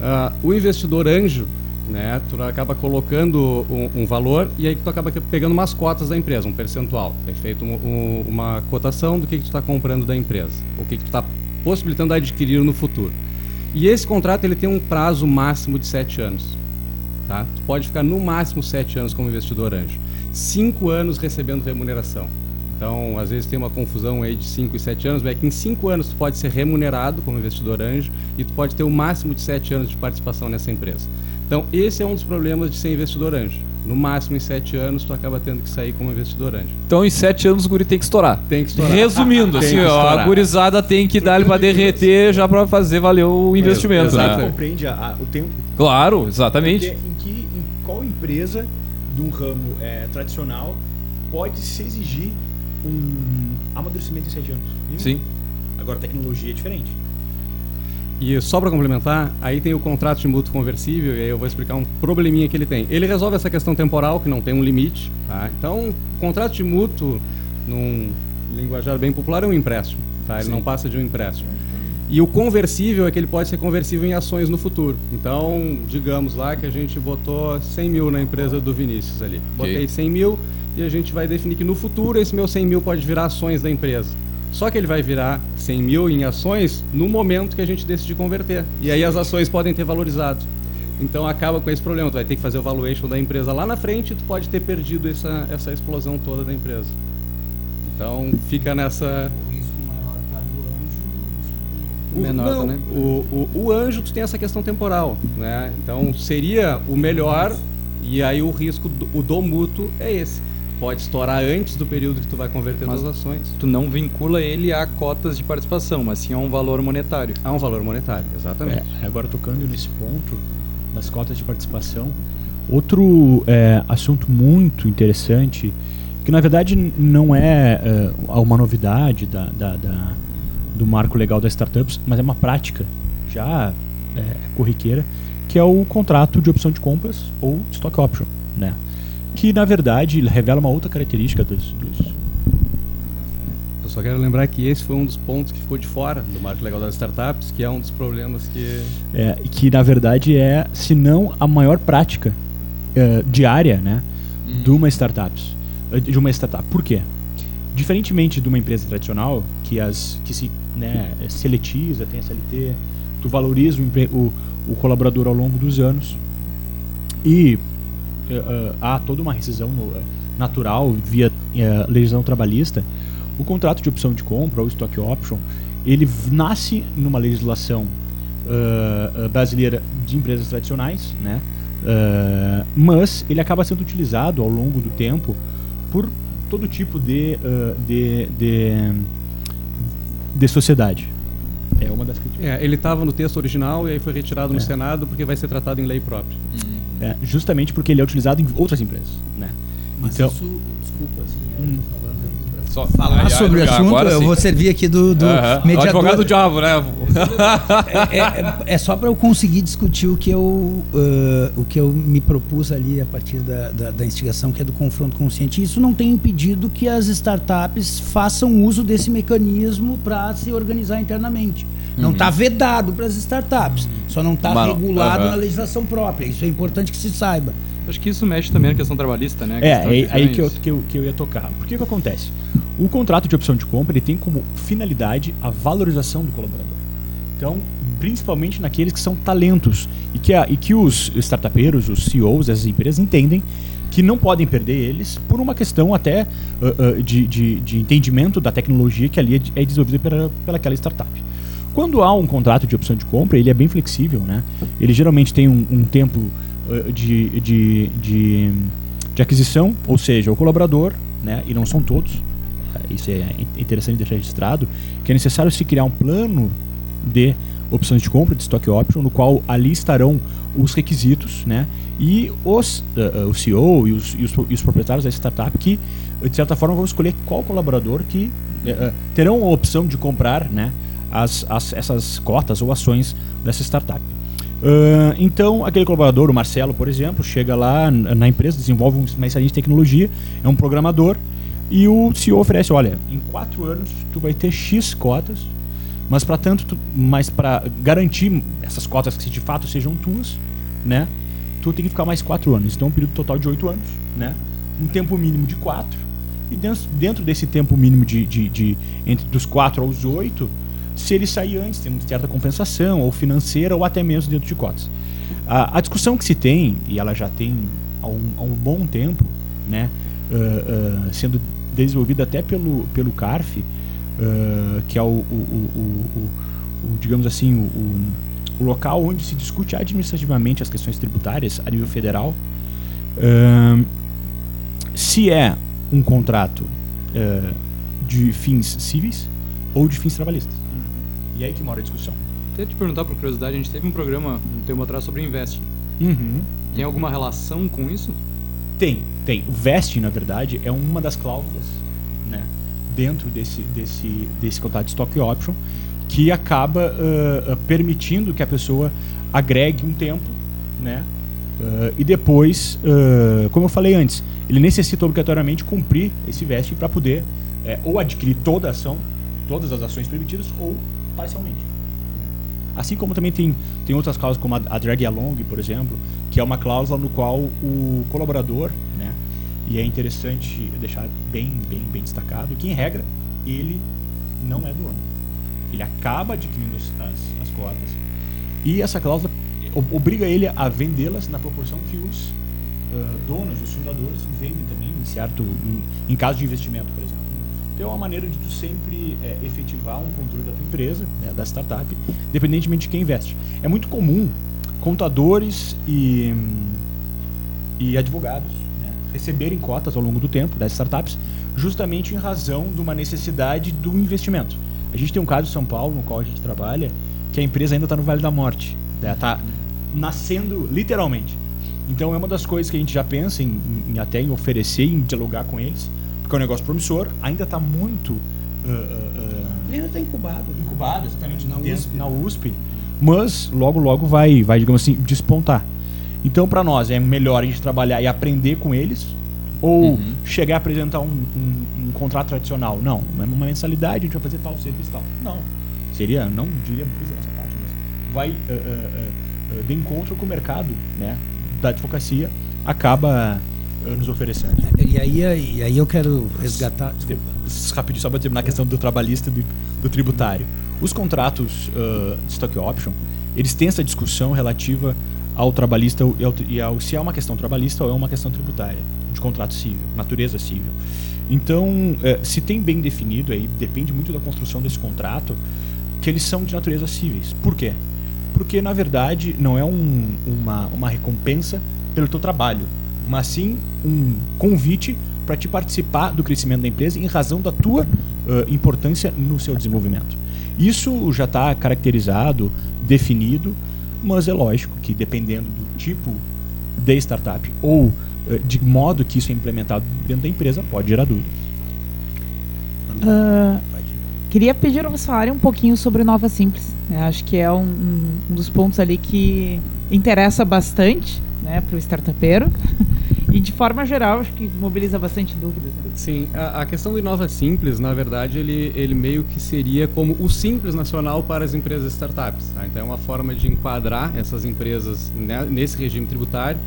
F: Ah, o investidor anjo, né, tu acaba colocando um, um valor e aí tu acaba pegando umas cotas da empresa, um percentual. É feito um- um- uma cotação do que, que tu está comprando da empresa, o que, que tu está possibilitando adquirir no futuro. E esse contrato ele tem um prazo máximo de sete anos. Tá? Tu pode ficar no máximo sete anos como investidor anjo. Cinco anos recebendo remuneração. Então, às vezes tem uma confusão aí de 5 e 7 anos, mas é que em 5 anos tu pode ser remunerado como investidor anjo e tu pode ter o máximo de 7 anos de participação nessa empresa. Então, esse é um dos problemas de ser investidor anjo. No máximo em 7 anos tu acaba tendo que sair como investidor anjo.
A: Então, em sete anos, o guri tem que estourar.
F: Tem que estourar.
A: Resumindo, assim,
F: que
A: ó, a
F: estourar.
A: gurizada tem que dar ele pra derreter já pra fazer valer o investimento,
F: exato.
A: né?
D: compreende a- a- o tempo.
A: Claro, exatamente.
D: Porque empresa de um ramo é, tradicional pode se exigir um amadurecimento em sete anos?
A: Sim.
D: Agora, a tecnologia é diferente.
F: E só para complementar, aí tem o contrato de mútuo conversível, e aí eu vou explicar um probleminha que ele tem. Ele resolve essa questão temporal, que não tem um limite. Tá? Então, contrato de mútuo, num linguajar bem popular, é um empréstimo. Tá? Ele não passa de um empréstimo. E o conversível é que ele pode ser conversível em ações no futuro. Então, digamos lá que a gente botou 100 mil na empresa do Vinícius ali. Botei 100 mil e a gente vai definir que no futuro esse meu 100 mil pode virar ações da empresa. Só que ele vai virar 100 mil em ações no momento que a gente decidir converter. E aí as ações podem ter valorizado. Então acaba com esse problema. Tu vai ter que fazer o valuation da empresa lá na frente e tu pode ter perdido essa, essa explosão toda da empresa. Então fica nessa.
C: Menor,
F: não,
C: né?
F: o, o, o anjo tu tem essa questão temporal, né? Então seria o melhor e aí o risco do, o do mútuo é esse. Pode estourar antes do período que tu vai converter
C: Mas-
F: as ações.
C: Tu não vincula ele a cotas de participação, mas sim a um valor monetário.
F: Há um valor monetário, exatamente.
D: É, agora tocando nesse ponto das cotas de participação, outro é, assunto muito interessante, que na verdade não é, é, uma novidade da, da- da- do marco legal das startups, mas é uma prática já é, corriqueira, que é o contrato de opção de compras ou stock option, né? Que na verdade revela uma outra característica dos, dos
F: Eu só quero lembrar que esse foi um dos pontos que ficou de fora do marco legal das startups, que é um dos problemas que
D: é, que na verdade é, se não a maior prática é, diária, né, de uma startup, de uma startup. Por quê? Diferentemente de uma empresa tradicional, que as que se né, seletiza, tem SLT, tu valoriza o, o, o colaborador ao longo dos anos e eh, há toda uma rescisão no- eh, natural via eh, legislação trabalhista, o contrato de opção de compra ou stock option, ele nasce numa legislação eh, brasileira de empresas tradicionais, né? Eh, mas ele acaba sendo utilizado ao longo do tempo por todo tipo de, eh, de, de, de sociedade. É uma das críticas.
F: é, ele estava no texto original e aí foi retirado no
D: É.
F: Senado porque vai ser tratado em lei própria.
D: É, justamente porque ele é utilizado em outras empresas, né?
E: Mas
D: Então-
E: isso, desculpa, assim, eu
D: Hum.
E: tô falando aqui pra
A: Só
E: falar
A: ai,
E: sobre o
A: agora
E: assunto, eu
A: sim.
E: vou servir aqui do, do
A: Aham. O
E: mediador.
A: advogado do diabo, né?
E: é, é- é só para eu conseguir discutir o que eu ãh, o que eu me propus ali a partir da, da, da instigação que é do confronto consciente. Isso não tem impedido que as startups façam uso desse mecanismo para se organizar internamente. Não está vedado para as startups, só não está regulado na legislação própria. Isso é importante que se saiba.
C: Acho que isso mexe também na questão trabalhista, né? A
D: É, é aí que eu, que, eu, que eu ia tocar. Por que que acontece? O contrato de opção de compra ele tem como finalidade a valorização do colaborador. Então, principalmente naqueles que são talentos e que, a, e que os startupeiros, os CEOs dessas empresas entendem que não podem perder eles por uma questão até uh, uh, de, de, de, entendimento da tecnologia que ali é, é desenvolvida pela, pelaquela startup. Quando há um contrato de opção de compra, ele é bem flexível, né? Ele geralmente tem um, um tempo de, de, de, de, aquisição, ou seja, o colaborador, né? E não são todos. Isso é interessante deixar registrado, que é necessário se criar um plano de opções de compra, de stock option, no qual ali estarão os requisitos, né? E os, uh, o CEO e os, e os, e os proprietários da startup que, de certa forma, vão escolher qual colaborador que uh, terão a opção de comprar, né? As, as, essas cotas ou ações dessa startup. Então, aquele colaborador, o Marcelo, por exemplo, chega lá na empresa, desenvolve uma de tecnologia, é um programador, e o CEO oferece, olha, em quatro anos tu vai ter X cotas mas para tanto, tu, mas para garantir essas cotas que de fato sejam tuas, né? Tu tem que ficar mais quatro anos. Então, um período total de oito anos, né? Um tempo mínimo de quatro. E dentro, dentro desse tempo mínimo de, de, de entre dos quatro aos oito, se ele sair antes, tem uma certa compensação, ou financeira, ou até mesmo dentro de cotas. A, a discussão que se tem, e ela já tem há um, há um bom tempo, né? Uh, uh, sendo desenvolvida até pelo, pelo CARF, uh, que é o, o, o, o, digamos assim, o, local onde se discute administrativamente as questões tributárias a nível federal. Se é um contrato de fins cíveis ou de fins trabalhistas. E aí que mora a discussão.
C: Queria te perguntar, por curiosidade, a gente teve um programa um tempo atrás sobre investing.
D: Uhum.
C: Tem alguma relação com isso?
D: Tem, tem. O vesting, na verdade, é uma das cláusulas dentro desse, desse, desse contrato de stock option que acaba uh, permitindo que a pessoa agregue um tempo, né? Uh, e depois, uh, como eu falei antes, ele necessita obrigatoriamente cumprir esse vesting para poder é, ou adquirir toda a ação, todas as ações permitidas, ou parcialmente. Assim como também tem, tem outras cláusulas, como a, a drag along, por exemplo, que é uma cláusula no qual o colaborador, né, e é interessante deixar bem, bem, bem destacado que, em regra, ele não é dono. Ele acaba adquirindo as, as, cotas e essa cláusula obriga ele a vendê-las na proporção que os uh, donos, os fundadores, vendem também, em, certo, em, em, caso de investimento, por exemplo. Então é uma maneira de tu sempre é, efetivar um controle da tua empresa, né, da startup, independentemente de quem investe. É muito comum contadores e, e advogados receberem cotas ao longo do tempo das startups, justamente em razão de uma necessidade do investimento. A gente tem um caso em São Paulo, no qual a gente trabalha, que a empresa ainda está no Vale da Morte. Está nascendo literalmente. Então é uma das coisas que a gente já pensa em, em até em oferecer, em dialogar com eles, porque é um negócio promissor, ainda está muito. Uh,
E: uh, ainda está incubado.
D: Incubado, exatamente, na USP. na USP. Mas logo, logo vai, vai digamos assim, despontar. Então, para nós, é melhor a gente trabalhar e aprender com eles ou uhum. chegar a apresentar um, um, um, contrato tradicional. Não, é uma mensalidade, a gente vai fazer tal serviço tal. Não. Seria, não diria essa parte, mas vai uh, uh, uh, de encontro com o mercado né, da advocacia acaba nos oferecendo.
E: E aí, e aí eu quero resgatar.
D: Rapidinho, só para terminar a questão do trabalhista do, do, tributário. Os contratos de stock option, eles têm essa discussão relativa ao trabalhista e ao, e ao, se é uma questão trabalhista ou é uma questão tributária, de contrato civil, natureza civil. Então, é, se tem bem definido, aí depende muito da construção desse contrato, que eles são de natureza cíveis. Por quê? Porque, na verdade, não é um, uma, uma recompensa pelo teu trabalho, mas sim um convite para te participar do crescimento da empresa em razão da tua uh, importância no seu desenvolvimento. Isso já está caracterizado, definido, mas é lógico que dependendo do tipo de startup ou uh, de modo que isso é implementado dentro da empresa, pode gerar dúvidas.
B: Uh, queria pedir para vocês falarem um pouquinho sobre Nova Simples. Né? Acho que é um, um, dos pontos ali que interessa bastante né, para o startupeiro. E de forma geral, acho que mobiliza bastante dúvidas. Né?
F: Sim, a, a, questão do Inova Simples, na verdade, ele, ele meio que seria como o Simples Nacional para as empresas startups. Tá? Então é uma forma de enquadrar essas empresas né, nesse regime tributário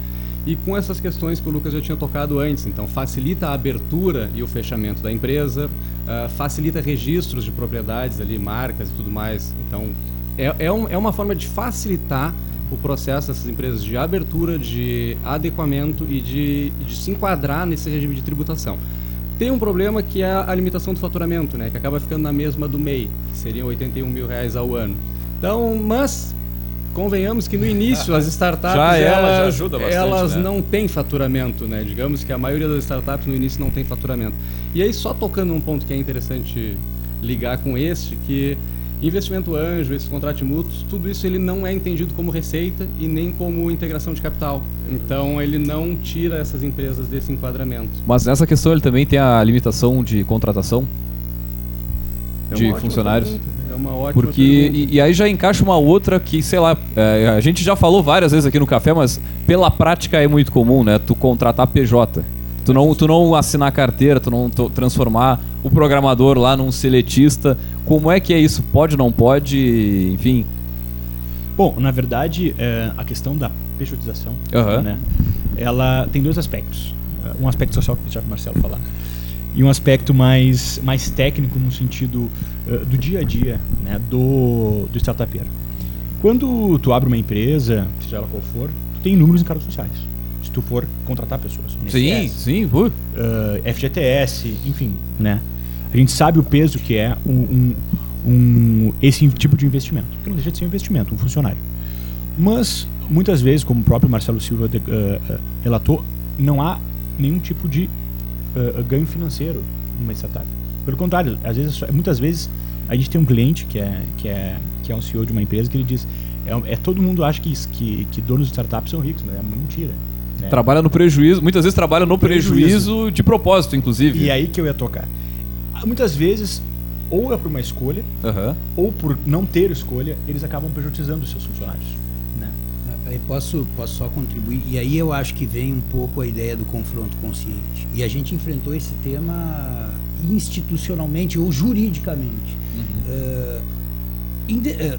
F: e com essas questões que o Lucas já tinha tocado antes. Então, facilita a abertura e o fechamento da empresa, uh, facilita registros de propriedades ali, marcas e tudo mais. Então, é, é, um, é uma forma de facilitar o processo dessas empresas de abertura, de adequamento e de, de se enquadrar nesse regime de tributação. Tem um problema que é a limitação do faturamento, né, que acaba ficando na mesma do MEI, que seriam 81 mil reais ao ano. Então, mas convenhamos que no início as startups
A: Já é, já
F: elas,
A: ajuda bastante,
F: elas
A: né?
F: não têm faturamento, né? Digamos que a maioria das startups no início não tem faturamento. E aí só tocando um ponto que é interessante ligar com este, que investimento anjo, esses contratos mútuos, tudo isso ele não é entendido como receita e nem como integração de capital. Então ele não tira essas empresas desse enquadramento.
A: Mas nessa questão ele também tem a limitação de contratação
F: É
A: de funcionários.
F: pergunta, É uma ótima
A: Porque,
F: pergunta.
A: e, e aí já encaixa uma outra que, sei lá, é, a gente já falou várias vezes aqui no café, mas pela prática é muito comum, né? Tu contratar PJ. Tu não, tu não assinar carteira, tu não transformar o programador lá num seletista. Como é que é isso? Pode, não pode? Enfim.
D: Bom, na verdade, é, a questão da pejotização,
A: Aham.
D: né, ela tem dois aspectos. Um aspecto social, que deixar o Marcelo falar, e um aspecto mais, mais técnico no sentido eh, do dia a dia né, do, do startupeiro. Quando tu abre uma empresa, seja ela qual for, tu tem números em cargos sociais. Tu for contratar pessoas.
A: Sim, sim. uh,
D: eh, FGTS, enfim, né? A gente sabe o peso que é um, um- um- esse tipo de investimento. Porque não deixa de ser um investimento, um funcionário. Mas, muitas vezes, como o próprio Marcelo Silva de- eh, relatou, não há nenhum tipo de ganho financeiro numa startup. Pelo contrário, às vezes, só- muitas vezes a gente tem um cliente que é, que é, que é um CEO de uma empresa que ele diz é, é todo mundo acha que, que, que donos de startups são ricos, mas é mentira. Né?
A: Trabalha no prejuízo, muitas vezes trabalha no prejuízo,
D: Prejuízo.
A: de propósito, inclusive.
D: E é aí que eu ia tocar. Muitas vezes, ou é por uma escolha,
A: Aham.
D: ou por não ter escolha, eles acabam prejudicando os seus funcionários. Né?
E: Aí posso, posso só contribuir. E aí eu acho que vem um pouco a ideia do confronto consciente. E a gente enfrentou esse tema institucionalmente ou juridicamente. Inde- eh,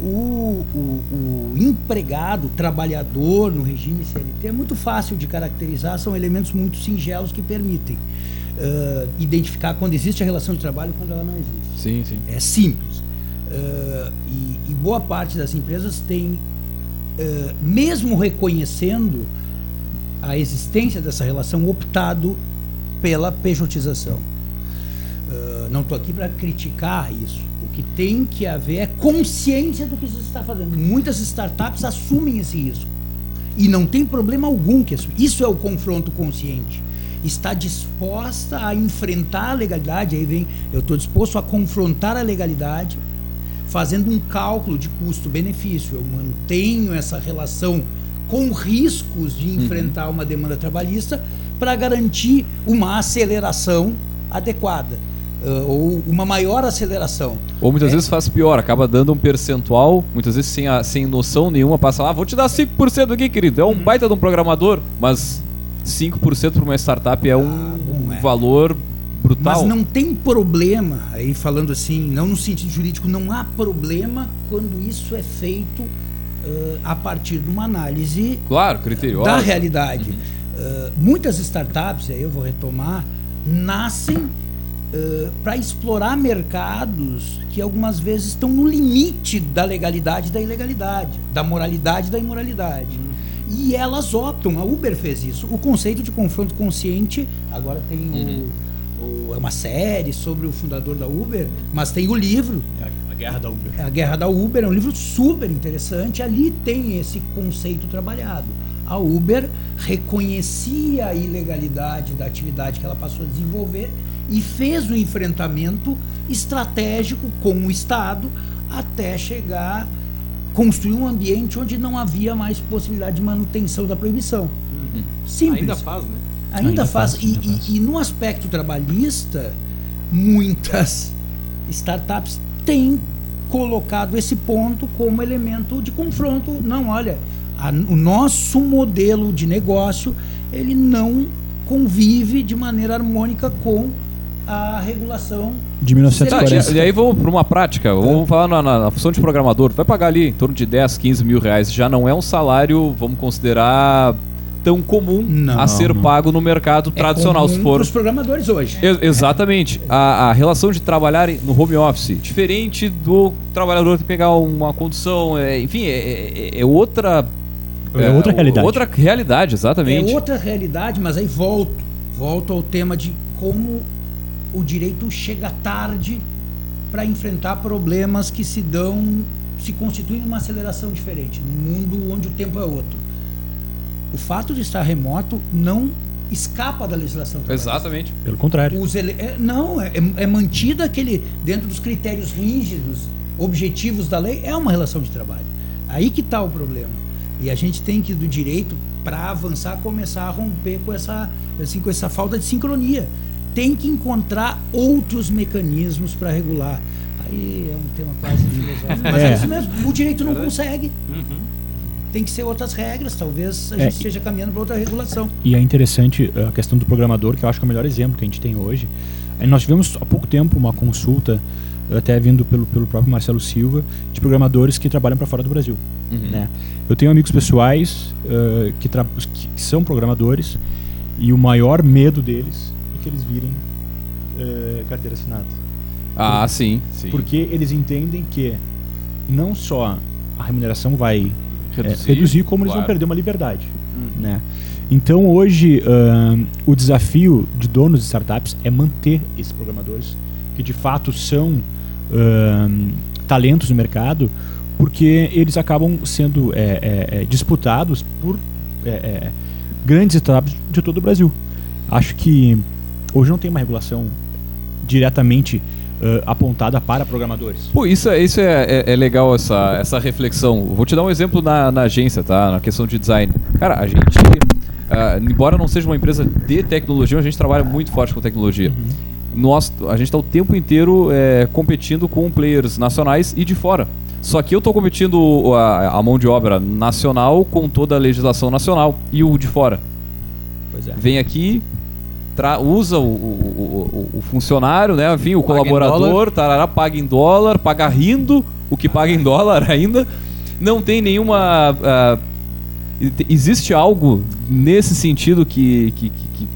E: o, o- o empregado, o trabalhador no regime CLT é muito fácil de caracterizar, são elementos muito singelos que permitem eh, identificar quando existe a relação de trabalho e quando ela não existe.
A: Sim, sim.
E: É simples. Eh, e, e boa parte das empresas tem, eh, mesmo reconhecendo a existência dessa relação, optado pela pejotização. Não estou aqui para criticar isso. Que tem que haver é consciência do que se está fazendo. Muitas startups assumem esse risco. E não tem problema algum que isso. Isso é o confronto consciente. Está disposta a enfrentar a legalidade, aí vem, eu estou disposto a confrontar a legalidade, fazendo um cálculo de custo-benefício. Eu mantenho essa relação com riscos de enfrentar uma demanda trabalhista para garantir uma aceleração adequada. Ah, ou uma maior aceleração.
A: Ou muitas
E: É.
A: vezes faz pior, acaba dando um percentual, muitas vezes sem, a- sem noção nenhuma, passa lá, vou te dar 5% aqui, querido. É um
E: Uhum.
A: baita de um programador, mas 5% para uma startup é um
E: Ah, bom, é.
A: valor brutal.
E: Mas não tem problema, aí falando assim, não no sentido jurídico, não há problema quando isso é feito eh, a partir de uma análise
A: Claro, criterioso.
E: da realidade. Eh, muitas startups, aí eu vou retomar, nascem para explorar mercados que algumas vezes estão no limite da legalidade e da ilegalidade, da moralidade e da imoralidade. E elas optam, a Uber fez isso. O conceito de confronto consciente, agora tem o- o- é uma série sobre o fundador da Uber, mas tem o livro,
D: a guerra da Uber.
E: a Guerra da Uber é um livro super interessante. Ali tem esse conceito trabalhado. A Uber reconhecia a ilegalidade da atividade que ela passou a desenvolver e fez o enfrentamento estratégico com o Estado até chegar construir um ambiente onde não havia mais possibilidade de manutenção da proibição. Simples.
F: Ainda faz, né?
E: Ainda,
D: Ainda
E: faz.
D: faz,
E: E,
D: ainda
E: e-
D: faz.
E: e no aspecto trabalhista, muitas startups têm colocado esse ponto como elemento de confronto. Não, olha, a- o nosso modelo de negócio ele não convive de maneira harmônica com a regulação.
D: De
A: Tá,
D: 1940.
A: e, e aí vamos para uma prática, vamos falar na, na- na função de programador, vai pagar ali em torno de 10, 15 mil reais, já não é um salário, vamos considerar tão comum
E: Não,
A: a ser
D: não.
A: pago no mercado tradicional. se for
E: Os programadores hoje.
A: Ex- exatamente. A, a relação de trabalhar no home office, diferente do trabalhador que pegar uma condução, é, enfim, é, é- é outra.
D: É outra realidade.
A: Outra realidade, exatamente.
E: É outra realidade, mas aí volto. Volto ao tema de como o direito chega tarde para enfrentar problemas que se dão, se constituem uma aceleração diferente, num mundo onde o tempo é outro. O fato de estar remoto não escapa da legislação.
A: Exatamente.
D: Pelo contrário.
E: Os ele- é, não, é, é mantido aquele, dentro dos critérios rígidos, objetivos da lei, é uma relação de trabalho. Aí que está o problema. E a gente tem que, do direito, para avançar, começar a romper com essa, assim, com essa falta de sincronia. Tem que encontrar outros mecanismos para regular. Aí é um tema quase filosófico. Mas é.
D: É.
E: isso mesmo. O direito não consegue. Tem que ser outras regras. Talvez a
D: É,
E: gente
D: e-
E: esteja caminhando para outra regulação.
D: E é interessante a questão do programador, que eu acho que é o melhor exemplo que a gente tem hoje. Nós tivemos há pouco tempo uma consulta, até vindo pelo, pelo próprio Marcelo Silva, de programadores que trabalham para fora do Brasil.
A: Uhum.
D: Né? Eu tenho amigos pessoais uh, que, que são programadores e o maior medo deles é que eles virem uh, carteira assinada.
A: Ah, sim. sim.
D: Porque eles entendem que não só a remuneração vai é,
A: Reduzir,
D: reduzir, como eles vão
A: claro.
D: perder uma liberdade. Né? Então hoje ahn, o desafio de donos de startups é manter esses programadores que de fato são ahn, talentos no mercado, porque eles acabam sendo é, é, é, disputados por é, é, grandes startups de todo o Brasil. Acho que hoje não tem uma regulação diretamente ah, apontada para programadores.
A: Pô, isso, é, isso é, é- é legal, essa, essa reflexão. Vou te dar um exemplo na, na agência, tá? Na questão de design. Cara, a gente, ah, embora não seja uma empresa de tecnologia, a gente trabalha muito forte com tecnologia. Nós, a gente está o tempo inteiro é, competindo com players nacionais e de fora. Só que eu estou competindo a, a mão de obra nacional com toda a legislação nacional e o de fora.
D: É.
A: Vem aqui, usa o, o- o- o funcionário, né? Enfim, o
C: Paga
A: colaborador, tarará, paga em dólar, paga rindo, o que paga em dólar ainda. Não tem nenhuma. e- existe algo nesse sentido que, que- que- que-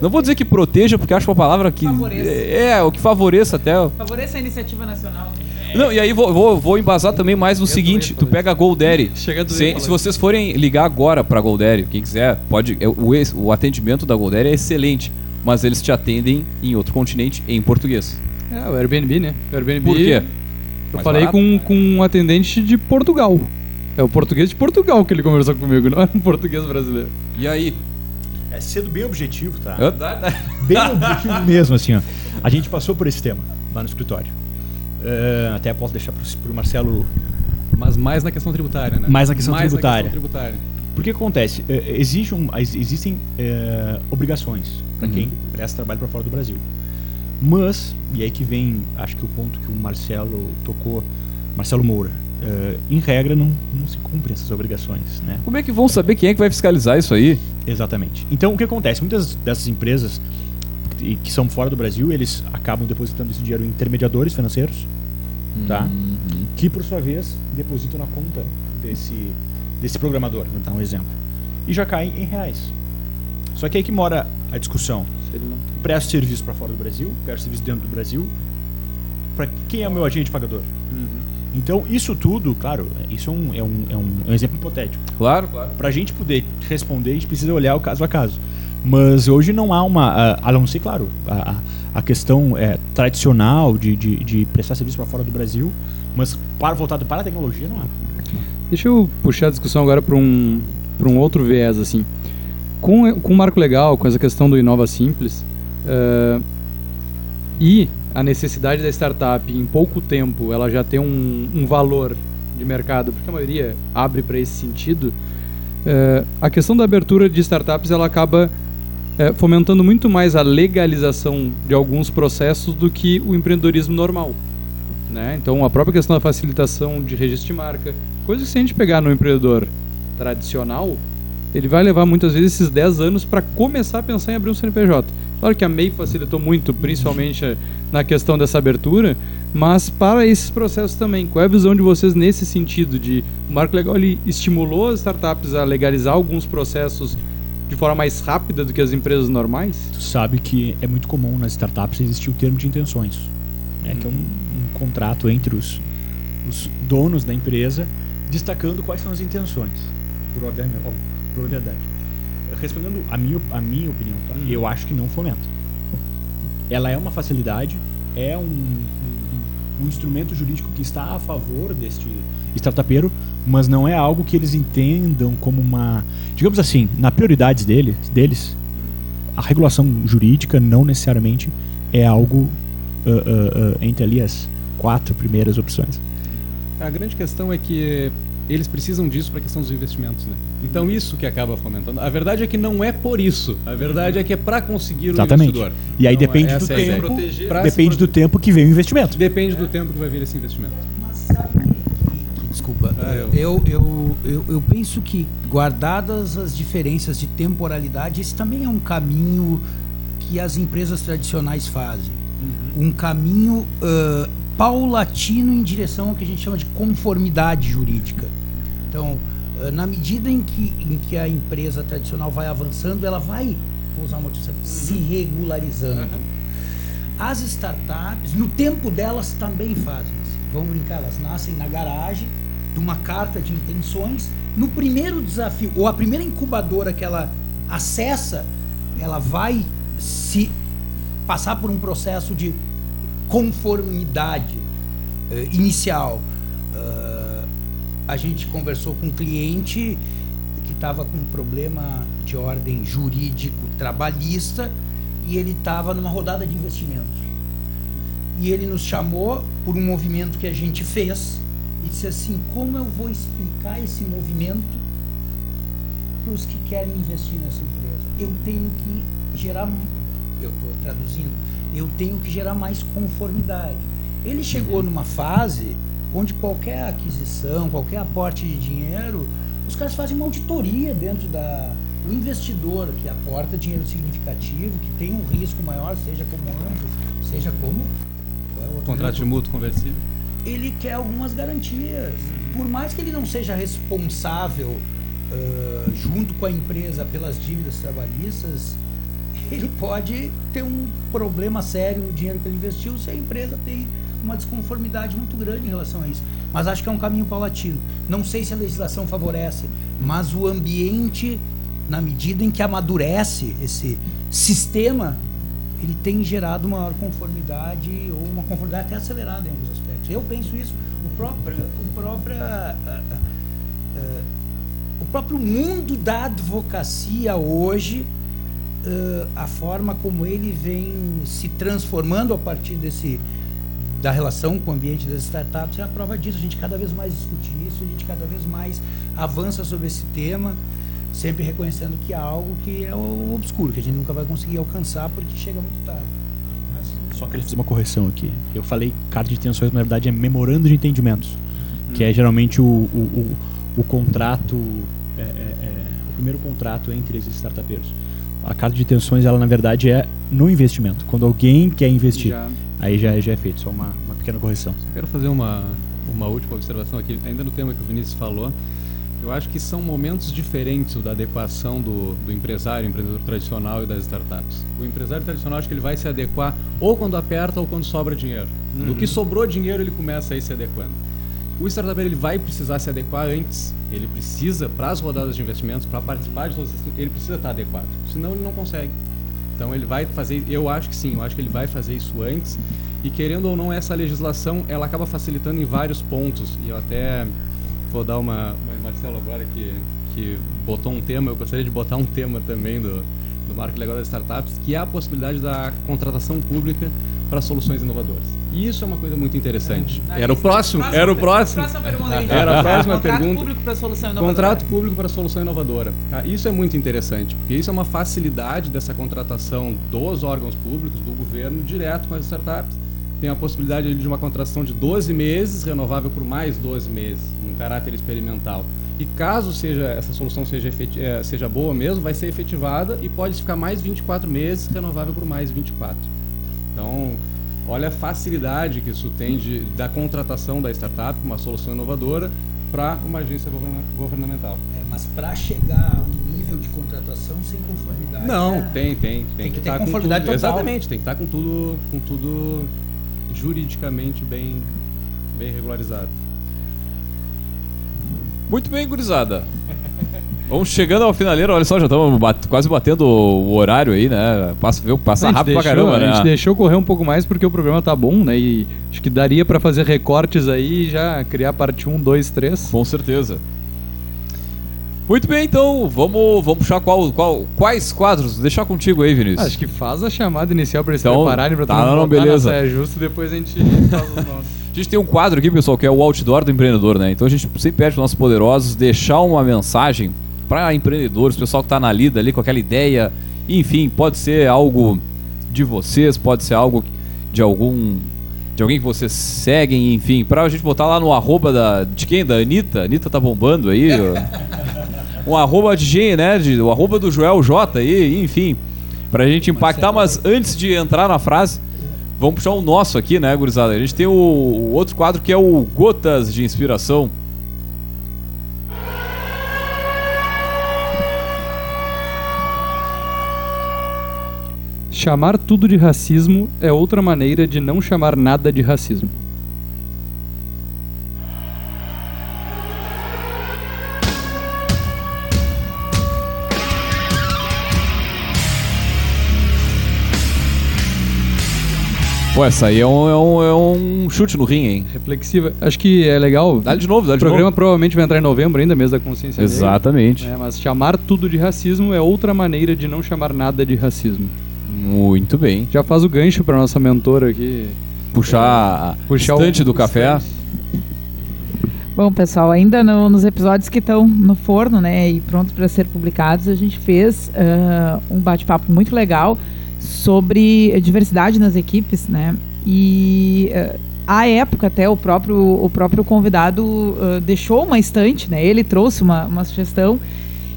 A: Não vou dizer que proteja, porque acho uma palavra que.
B: Favoreça.
A: É, o que favoreça até.
B: Favoreça a iniciativa nacional.
A: Não, e aí vou, vou, vou embasar também mais no
C: Eu
A: seguinte: tu pega a GoDaddy.
C: Chega a doer
A: Se, se vocês forem ligar agora pra GoDaddy, quem quiser, pode. é, O, o atendimento da GoDaddy é excelente, mas eles te atendem em outro continente em português.
C: É, o Airbnb, né? O Airbnb.
A: Por quê?
C: Eu
A: Mais
C: falei
A: barato?
C: com, com um atendente de Portugal. É o português de Portugal que ele conversou comigo, não é um português brasileiro.
A: E aí?
D: É sendo bem objetivo, tá?
A: Eu-
D: Bem objetivo mesmo, assim, ó. A gente passou por esse tema lá no escritório. Eh, até posso deixar pro, pro Marcelo.
F: Mas mais na questão tributária, né?
D: Mais na questão
F: mais
D: tributária.
F: Na questão tributária.
D: Porque que acontece? Eh, existe um, ex- existem eh, obrigações para
A: Uhum.
D: quem presta trabalho para fora do Brasil. Mas, e aí que vem, acho que o ponto que o Marcelo tocou, Marcelo Moura, eh, em regra não, não se cumprem essas obrigações, né?
A: Como é que vão saber quem é que vai fiscalizar isso aí?
D: Exatamente. Então, o que acontece? Muitas dessas empresas que que são fora do Brasil, eles acabam depositando esse dinheiro em intermediadores financeiros, tá?
A: Uhum.
D: Que, por sua vez, depositam na conta desse, desse programador, vou dar um exemplo. E já caem em reais. Só que aí que mora a discussão. Presto serviço para fora do Brasil, presto serviço dentro do Brasil. Para quem é o meu agente pagador? Então, isso tudo, claro, isso é um, é um, é um, é um exemplo hipotético.
A: Claro, claro.
D: Para a gente poder responder, a gente precisa olhar o caso a caso. Mas hoje não há uma. A, não ser, claro, a, a- questão é, tradicional de, de, de prestar serviço para fora do Brasil, mas para, voltado para a tecnologia não há.
C: Deixa eu puxar a discussão agora para um, pra um outro viés, assim. Com, com o marco legal, com essa questão do Inova Simples, eh, e a necessidade da startup em pouco tempo ela já ter um, um valor de mercado, porque a maioria abre para esse sentido, eh, a questão da abertura de startups ela acaba eh, fomentando muito mais a legalização de alguns processos do que o empreendedorismo normal. Né? Então, a própria questão da facilitação de registro de marca, coisa que se a gente pegar no empreendedor tradicional, ele vai levar muitas vezes esses 10 anos para começar a pensar em abrir um CNPJ. Claro que a MEI facilitou muito, principalmente eh, na questão dessa abertura, mas para esses processos também, qual é a visão de vocês nesse sentido de o marco legal ele estimulou as startups a legalizar alguns processos de forma mais rápida do que as empresas normais?
D: Tu sabe que é muito comum nas startups existir o termo de intenções, né? que é um, um contrato entre os, os donos da empresa destacando quais são as intenções, por obviedade. Respondendo a minha, a minha opinião, tá? eu acho que não fomenta. Ela é uma facilidade, é um, um, um instrumento jurídico que está a favor deste startupeiro, mas não é algo que eles entendam como uma. Digamos assim, na prioridades deles, deles a regulação jurídica não necessariamente é algo uh, uh, uh, entre ali as quatro primeiras opções.
F: A grande questão é que eles precisam disso para a questão dos investimentos, né? Então isso que acaba fomentando. A verdade é que não é por isso. A verdade é que é para conseguir
D: Exatamente.
F: o investidor.
D: E aí
F: Então,
D: depende
F: essa
D: do
F: é
D: tempo, depende do tempo que vem o investimento.
F: Depende do tempo que vai vir esse investimento.
E: Desculpa, eh,
F: eu-
E: eu, eu, eu, penso que, guardadas as diferenças de temporalidade, esse também é um caminho que as empresas tradicionais fazem. Um caminho ãh, paulatino em direção ao que a gente chama de conformidade jurídica. Então, ãh, na medida em que, em que a empresa tradicional vai avançando, ela vai, vou usar uma outra se regularizando. As startups, no tempo delas, também fazem isso. Vamos brincar, elas nascem na garagem de uma carta de intenções. No primeiro desafio, ou a primeira incubadora que ela acessa, ela vai se passar por um processo de conformidade eh, inicial. Ah, a gente conversou com um cliente que estava com um problema de ordem jurídico trabalhista e ele estava numa rodada de investimentos. E ele nos chamou por um movimento que a gente fez e disse assim: como eu vou explicar esse movimento para os que querem investir nessa empresa? Eu tenho que gerar, eu estou traduzindo, eu tenho que gerar mais conformidade. Ele chegou numa fase onde qualquer aquisição, qualquer aporte de dinheiro, os caras fazem uma auditoria dentro da. O investidor que aporta dinheiro significativo, que tem um risco maior, seja como anjo, seja como. é
F: Contrato de mútuo conversível.
E: Ele quer algumas garantias. Por mais que ele não seja responsável ãh, junto com a empresa pelas dívidas trabalhistas, ele pode ter um problema sério no dinheiro que ele investiu se a empresa tem uma desconformidade muito grande em relação a isso. Mas acho que é um caminho paulatino. Não sei se a legislação favorece, mas o ambiente, na medida em que amadurece esse sistema, ele tem gerado maior conformidade ou uma conformidade até acelerada em alguns aspectos. Eu penso isso. O próprio, o próprio, ah, ah, o próprio mundo da advocacia hoje, ah, a forma como ele vem se transformando a partir desse da relação com o ambiente das startups é a prova disso. A gente cada vez mais discute isso, a gente cada vez mais avança sobre esse tema, sempre reconhecendo que é algo que é o obscuro, que a gente nunca vai conseguir alcançar porque chega muito tarde.
D: Só queria fazer uma correção aqui. Eu falei carta de intenções, mas na verdade é memorando de entendimentos, que é geralmente o, o, o, o contrato, é, é, é, o primeiro contrato entre esses startupeiros. A carta de intenções, ela na verdade é no investimento. Quando alguém quer investir,
F: Já-
D: aí já, já é feito. Só uma, uma pequena correção.
F: Quero fazer uma, uma última observação aqui, ainda no tema que o Vinícius falou. Eu acho que são momentos diferentes da adequação do, do empresário, empreendedor tradicional e das startups. O empresário tradicional acho que ele vai se adequar ou quando aperta ou quando sobra dinheiro. Do que sobrou dinheiro ele começa a ir se adequando. O startup ele vai precisar se adequar antes. Ele precisa, para as rodadas de investimentos, para participar de todas ele precisa estar adequado. Senão ele não consegue. Então ele vai fazer, eu acho que sim, eu acho que ele vai fazer isso antes. E querendo ou não, essa legislação ela acaba facilitando em vários pontos. E eu até vou dar uma. Mas Marcelo agora que, que botou um tema, eu gostaria de botar um tema também do, do marco legal das startups, que é a possibilidade da contratação pública para soluções inovadoras. E isso é uma coisa muito interessante. Era o próximo, era o próximo.
B: Aí.
F: Era a próxima
B: Contrato
F: pergunta.
B: público para solução inovadora.
F: Contrato público para solução inovadora. Ah, Isso é muito interessante, porque isso é uma facilidade dessa contratação dos órgãos públicos, do governo, direto com as startups. Tem a possibilidade de uma contratação de 12 meses, renovável por mais 12 meses, caráter experimental. E caso seja essa solução seja, eh, seja boa mesmo, vai ser efetivada e pode ficar mais 24 meses, renovável por mais 24. Então, olha a facilidade que isso tem de, da contratação da startup, uma solução inovadora, para uma agência governa- governamental.
E: É, mas para chegar a um nível de contratação sem conformidade.
F: Não,
E: né?
F: tem, tem. Tem,
E: Tem que
F: estar com
E: conformidade
F: tudo,
E: total.
F: Exatamente, tem que estar com tudo, com tudo juridicamente bem, bem regularizado.
A: Muito bem, gurizada. Vamos chegando ao finaleiro, olha só, já estamos bat- quase batendo o horário aí, né? Passa, viu? Passa rápido pra
C: deixou-
A: caramba,
C: A gente
A: né?
C: deixou correr um pouco mais porque o programa tá bom, né? E acho que daria pra fazer recortes aí e já criar parte 1, 2, 3.
A: Com certeza. Muito bem, então, vamos, vamos puxar qual, qual, quais quadros? Deixar contigo aí, Vinícius.
C: Acho que faz a chamada inicial pra eles
A: Então,
C: prepararem pra
A: tá,
C: mundo
A: não,
C: botar
A: beleza.
C: justa e depois a gente faz os nossos.
A: A gente tem um quadro aqui, pessoal, que é o outdoor do empreendedor, né? Então a gente sempre pede para nossos poderosos deixar uma mensagem para empreendedores, pessoal que está na lida ali com aquela ideia. Enfim, pode ser algo de vocês, pode ser algo de algum de alguém que vocês seguem, enfim, para a gente botar lá no arroba da de quem? Da Anitta. Anitta tá bombando aí. um arroba de quem, né? De, o arroba do Joel J aí, enfim, pra gente impactar, mas antes de entrar na frase, Vamos puxar o nosso aqui, né, gurizada? A gente tem o, o outro quadro que é o Gotas de Inspiração.
C: Chamar tudo de racismo é outra maneira de não chamar nada de racismo.
A: Pô, essa aí é um, é um, é um chute no rim, hein?
C: Reflexiva. Acho que é legal.
A: Dá de novo, dá
C: o
A: de
C: programa
A: novo.
C: provavelmente vai entrar em novembro ainda, mês da consciência.
A: Exatamente.
C: né? Mas chamar tudo de racismo é outra maneira de não chamar nada de racismo.
A: Muito bem.
C: Já faz o gancho pra nossa mentora aqui.
A: Puxar a
C: Puxar
A: estante
C: o-
A: do
C: o
A: café.
B: Bom, pessoal, ainda no- nos episódios que estão no forno, né, e prontos para ser publicados, a gente fez ah, um bate-papo muito legal sobre diversidade nas equipes, né? E ah, à época até o próprio o próprio convidado ah, deixou uma estante, né? Ele trouxe uma, uma sugestão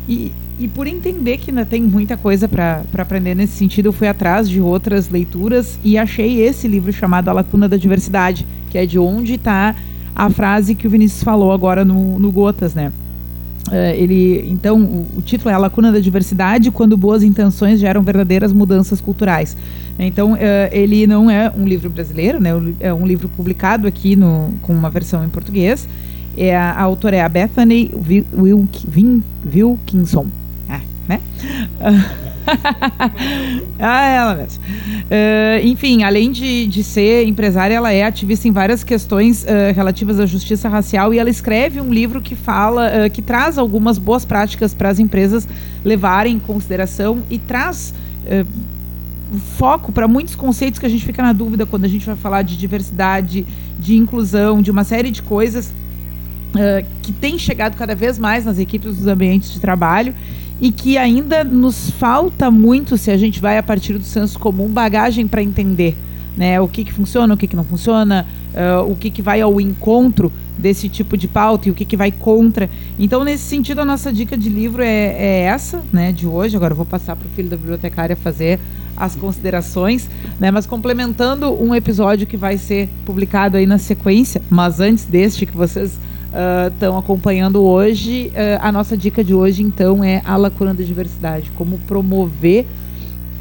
B: e, e por entender que ainda tem muita coisa para aprender nesse sentido, eu fui atrás de outras leituras e achei esse livro chamado A Lacuna da Diversidade, que é de onde está a frase que o Vinícius falou agora no, no Gotas, né? Eh, ele, então, o, título é A Lacuna da Diversidade, quando boas intenções geram verdadeiras mudanças culturais. Então, eh, ele não é um livro brasileiro, né? É um livro publicado aqui no, com uma versão em português. É, a, a autora é a Bethany Wilkinson. Ah, né? ah, ela mesma. Eh, enfim, além de, de ser empresária, ela é ativista em várias questões eh, relativas à justiça racial e ela escreve um livro que fala, eh, que traz algumas boas práticas para as empresas levarem em consideração e traz foco para muitos conceitos que a gente fica na dúvida quando a gente vai falar de diversidade, de inclusão, de uma série de coisas eh, que tem chegado cada vez mais nas equipes dos ambientes de trabalho e que ainda nos falta muito, se a gente vai a partir do senso comum, bagagem para entender né, o que, que funciona, o que, que não funciona, eh, o que, que vai ao encontro desse tipo de pauta e o que, que vai contra. Então, nesse sentido, a nossa dica de livro é, é essa, né, de hoje. Agora eu vou passar para o filho da bibliotecária fazer as considerações, né, mas complementando um episódio que vai ser publicado aí na sequência, mas antes deste que vocês estão acompanhando hoje, ah, a nossa dica de hoje, então, é a lacuna da diversidade, como promover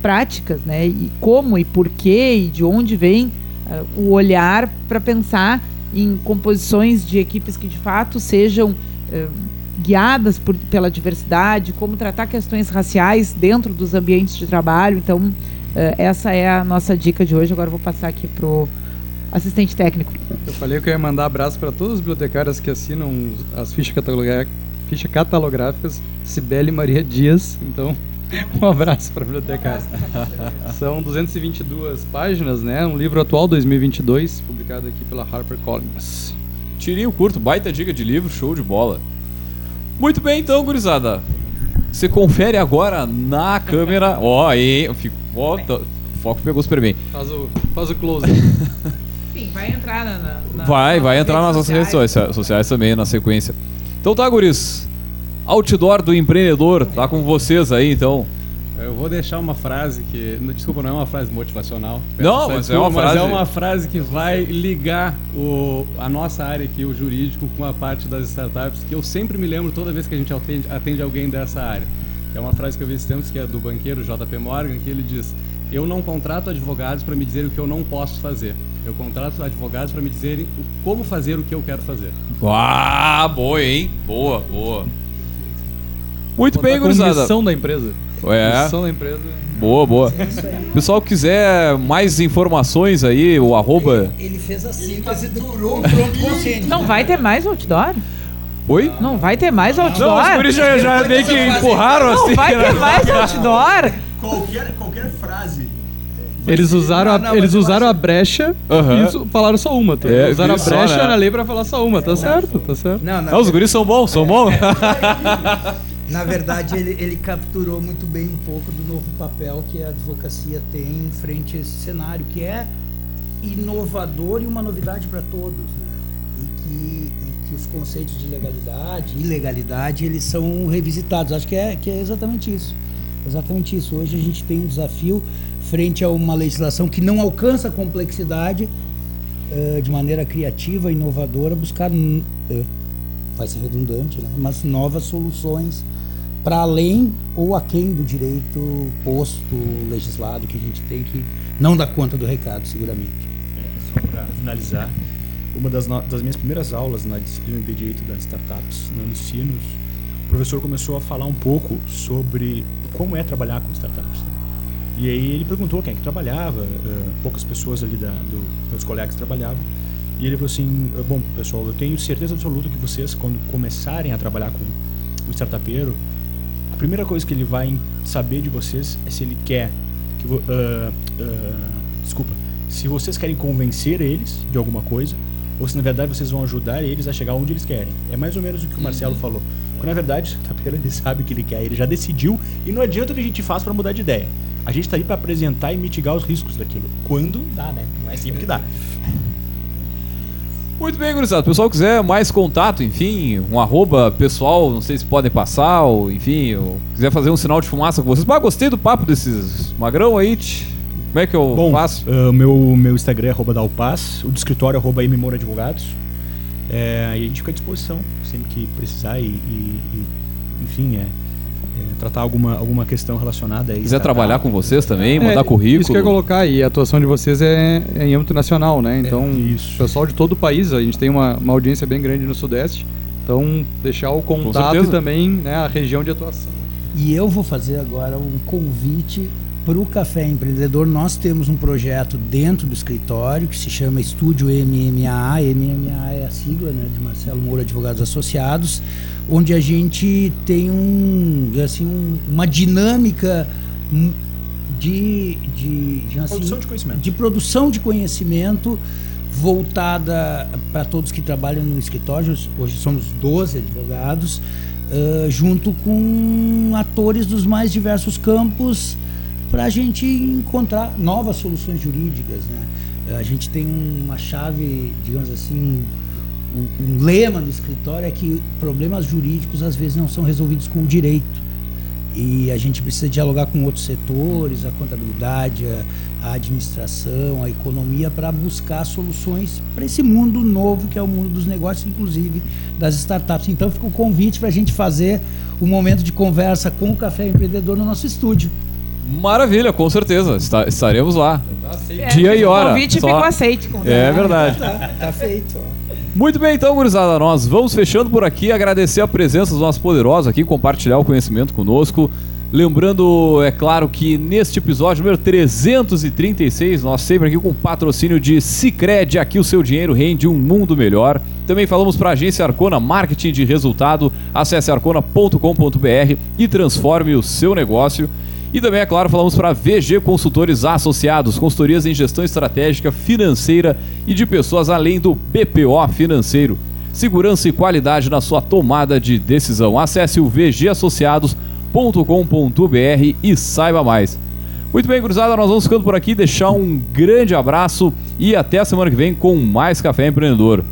B: práticas, né? E como e por quê e de onde vem ah, o olhar para pensar em composições de equipes que de fato sejam eh, guiadas por, pela diversidade, como tratar questões raciais dentro dos ambientes de trabalho. Então, essa é a nossa dica de hoje. Agora vou passar aqui pro assistente técnico.
C: Eu falei que eu ia mandar abraço para todos os bibliotecários que assinam as fichas, cataloga- fichas catalográficas Cibele Maria Dias. Então, um abraço para bibliotecários. São 222 páginas, né? Um livro atual 2022, publicado aqui pela HarperCollins.
A: Tirinho curto, baita dica de livro, show de bola. Muito bem, então, gurizada. Você confere agora na câmera. Ó, aí, fico- ó, tá- o foco pegou super bem.
C: Faz o, faz o close.
B: Sim, vai entrar na. na- na-
A: Vai, vai entrar nas nossas redes sociais, sociais também, na sequência. Então tá, guris. Outdoor do empreendedor, tá com vocês aí, então.
F: Eu vou deixar uma frase que. não, Desculpa, não é uma frase motivacional.
A: Não, mas é
F: desculpa,
A: uma
F: mas
A: frase-
F: é uma frase que vai ligar o, a nossa área aqui, o jurídico, com a parte das startups, que eu sempre me lembro toda vez que a gente atende, atende alguém dessa área. É uma frase que eu vi esses tempos que é do banqueiro JP Morgan, que ele diz: Eu não contrato advogados para me dizer o que eu não posso fazer. Eu contrato advogados para me dizerem como fazer o que eu quero fazer.
A: Ah, boa, hein? Boa, boa. Muito
C: Botar
A: bem, gurizada.
C: missão da empresa.
A: É,
C: Missão da empresa.
A: boa, boa. Pessoal que quiser mais informações aí, o arroba...
E: Ele fez a síntese do pronto consciente.
B: Não vai ter mais outdoor?
A: Oi?
B: Não vai ter mais
A: Não, os
B: outdoor?
A: guris já, já meio que empurraram
B: Não
A: assim.
B: vai
A: né?
B: ter mais outdoor?
D: Qualquer, qualquer frase.
C: Eles usaram, a, eles usaram
E: acho-
C: a brecha
A: Aham.
C: e falaram só uma. Tá?
A: É,
C: usaram a
A: só,
C: brecha
A: né?
C: na lei pra falar só uma. Tá certo, tá certo.
E: Não,
A: Não, os guris são bons, são bons.
E: na verdade, ele, ele capturou muito bem um pouco do novo papel que a advocacia tem em frente a esse cenário, que é inovador e uma novidade para todos. Né? E, que, e que os conceitos de legalidade e ilegalidade eles são revisitados. Acho que é, que é exatamente isso. Exatamente isso. Hoje a gente tem um desafio frente a uma legislação que não alcança a complexidade eh, de maneira criativa, inovadora, buscar, eh, vai ser redundante, né? mas novas soluções para além ou aquém do direito posto, legislado que a gente tem que não dá conta do recado, seguramente.
D: É, só para finalizar, uma das, das minhas primeiras aulas na disciplina de Direito das Startups, no Unicinos, o professor começou a falar um pouco sobre como é trabalhar com startups. E aí ele perguntou quem é que trabalhava, eh, poucas pessoas ali da, do, meus colegas trabalhavam. E ele falou assim, "Eh, bom, pessoal, eu tenho certeza absoluta que vocês, quando começarem a trabalhar com o startupeiro, a primeira coisa que ele vai saber de vocês é se ele quer que ah, ah, desculpa se vocês querem convencer eles de alguma coisa ou se na verdade vocês vão ajudar eles a chegar onde eles querem é mais ou menos o que o Marcelo falou porque na verdade o startupeiro ele sabe o que ele quer ele já decidiu e não adianta o que a gente faz para mudar de ideia a gente está aí para apresentar e mitigar os riscos daquilo quando dá né não é sempre que dá
A: Muito bem, gurizada. Se o pessoal quiser mais contato, enfim, um arroba pessoal, não sei se podem passar, ou enfim, ou quiser fazer um sinal de fumaça com vocês. Mas gostei do papo desses magrão aí. Como é que eu
D: Bom,
A: faço?
D: o meu, meu Instagram é arroba Dalpaz, o do escritório é arroba Moura Advogados. É, e a gente fica à disposição sempre que precisar e, e- e, enfim, é, é, tratar alguma, alguma questão relacionada aí.
A: quiser trabalhar com vocês também, mandar
C: É,
A: currículo.
C: Isso que eu ia colocar, e a atuação de vocês é, é em âmbito nacional, né? Então,
D: isso.
C: pessoal de todo o país, a gente tem uma, uma audiência bem grande no Sudeste. Então, deixar o contato e também né, a região de atuação.
E: E eu vou fazer agora um convite para o Café Empreendedor. Nós temos um projeto dentro do escritório que se chama Estúdio MMA. MMA é sigla né, de Marcelo Moura Advogados Associados, onde a gente tem um, assim, um- uma dinâmica de, de, de, assim,
D: Produção de conhecimento.
E: de produção de conhecimento voltada para todos que trabalham no escritório. Hoje somos 12 advogados, eh, junto com atores dos mais diversos campos, para a gente encontrar novas soluções jurídicas. Né? A gente tem uma chave, digamos assim, um, um lema no escritório é que problemas jurídicos às vezes não são resolvidos com o direito. E a gente precisa dialogar com outros setores, a contabilidade, a, a administração, a economia, para buscar soluções para esse mundo novo que é o mundo dos negócios, inclusive das startups. Então fica o convite para a gente fazer um momento de conversa com o Café Empreendedor no nosso estúdio.
A: Maravilha, com certeza. Está- estaremos lá.
B: É,
A: Dia e hora.
B: O convite
A: Só-
B: ficou aceite. Com
A: É verdade.
E: Tá, tá feito.
A: Muito bem, então, gurizada, nós vamos fechando por aqui. Agradecer a presença dos nossos poderosos aqui, compartilhar o conhecimento conosco. Lembrando, é claro, que neste episódio número 336, nós sempre aqui com patrocínio de Cicred, aqui o seu dinheiro rende um mundo melhor. Também falamos para a agência Arcona Marketing de Resultado. Acesse arcona.com.br e transforme o seu negócio. E também, é claro, falamos para VG Consultores Associados, consultorias em gestão estratégica, financeira e de pessoas além do BPO financeiro. Segurança e qualidade na sua tomada de decisão. Acesse o vgassociados.com.br e saiba mais. Muito bem, cruzada, nós vamos ficando por aqui. Deixar um grande abraço e até a semana que vem com mais Café Empreendedor.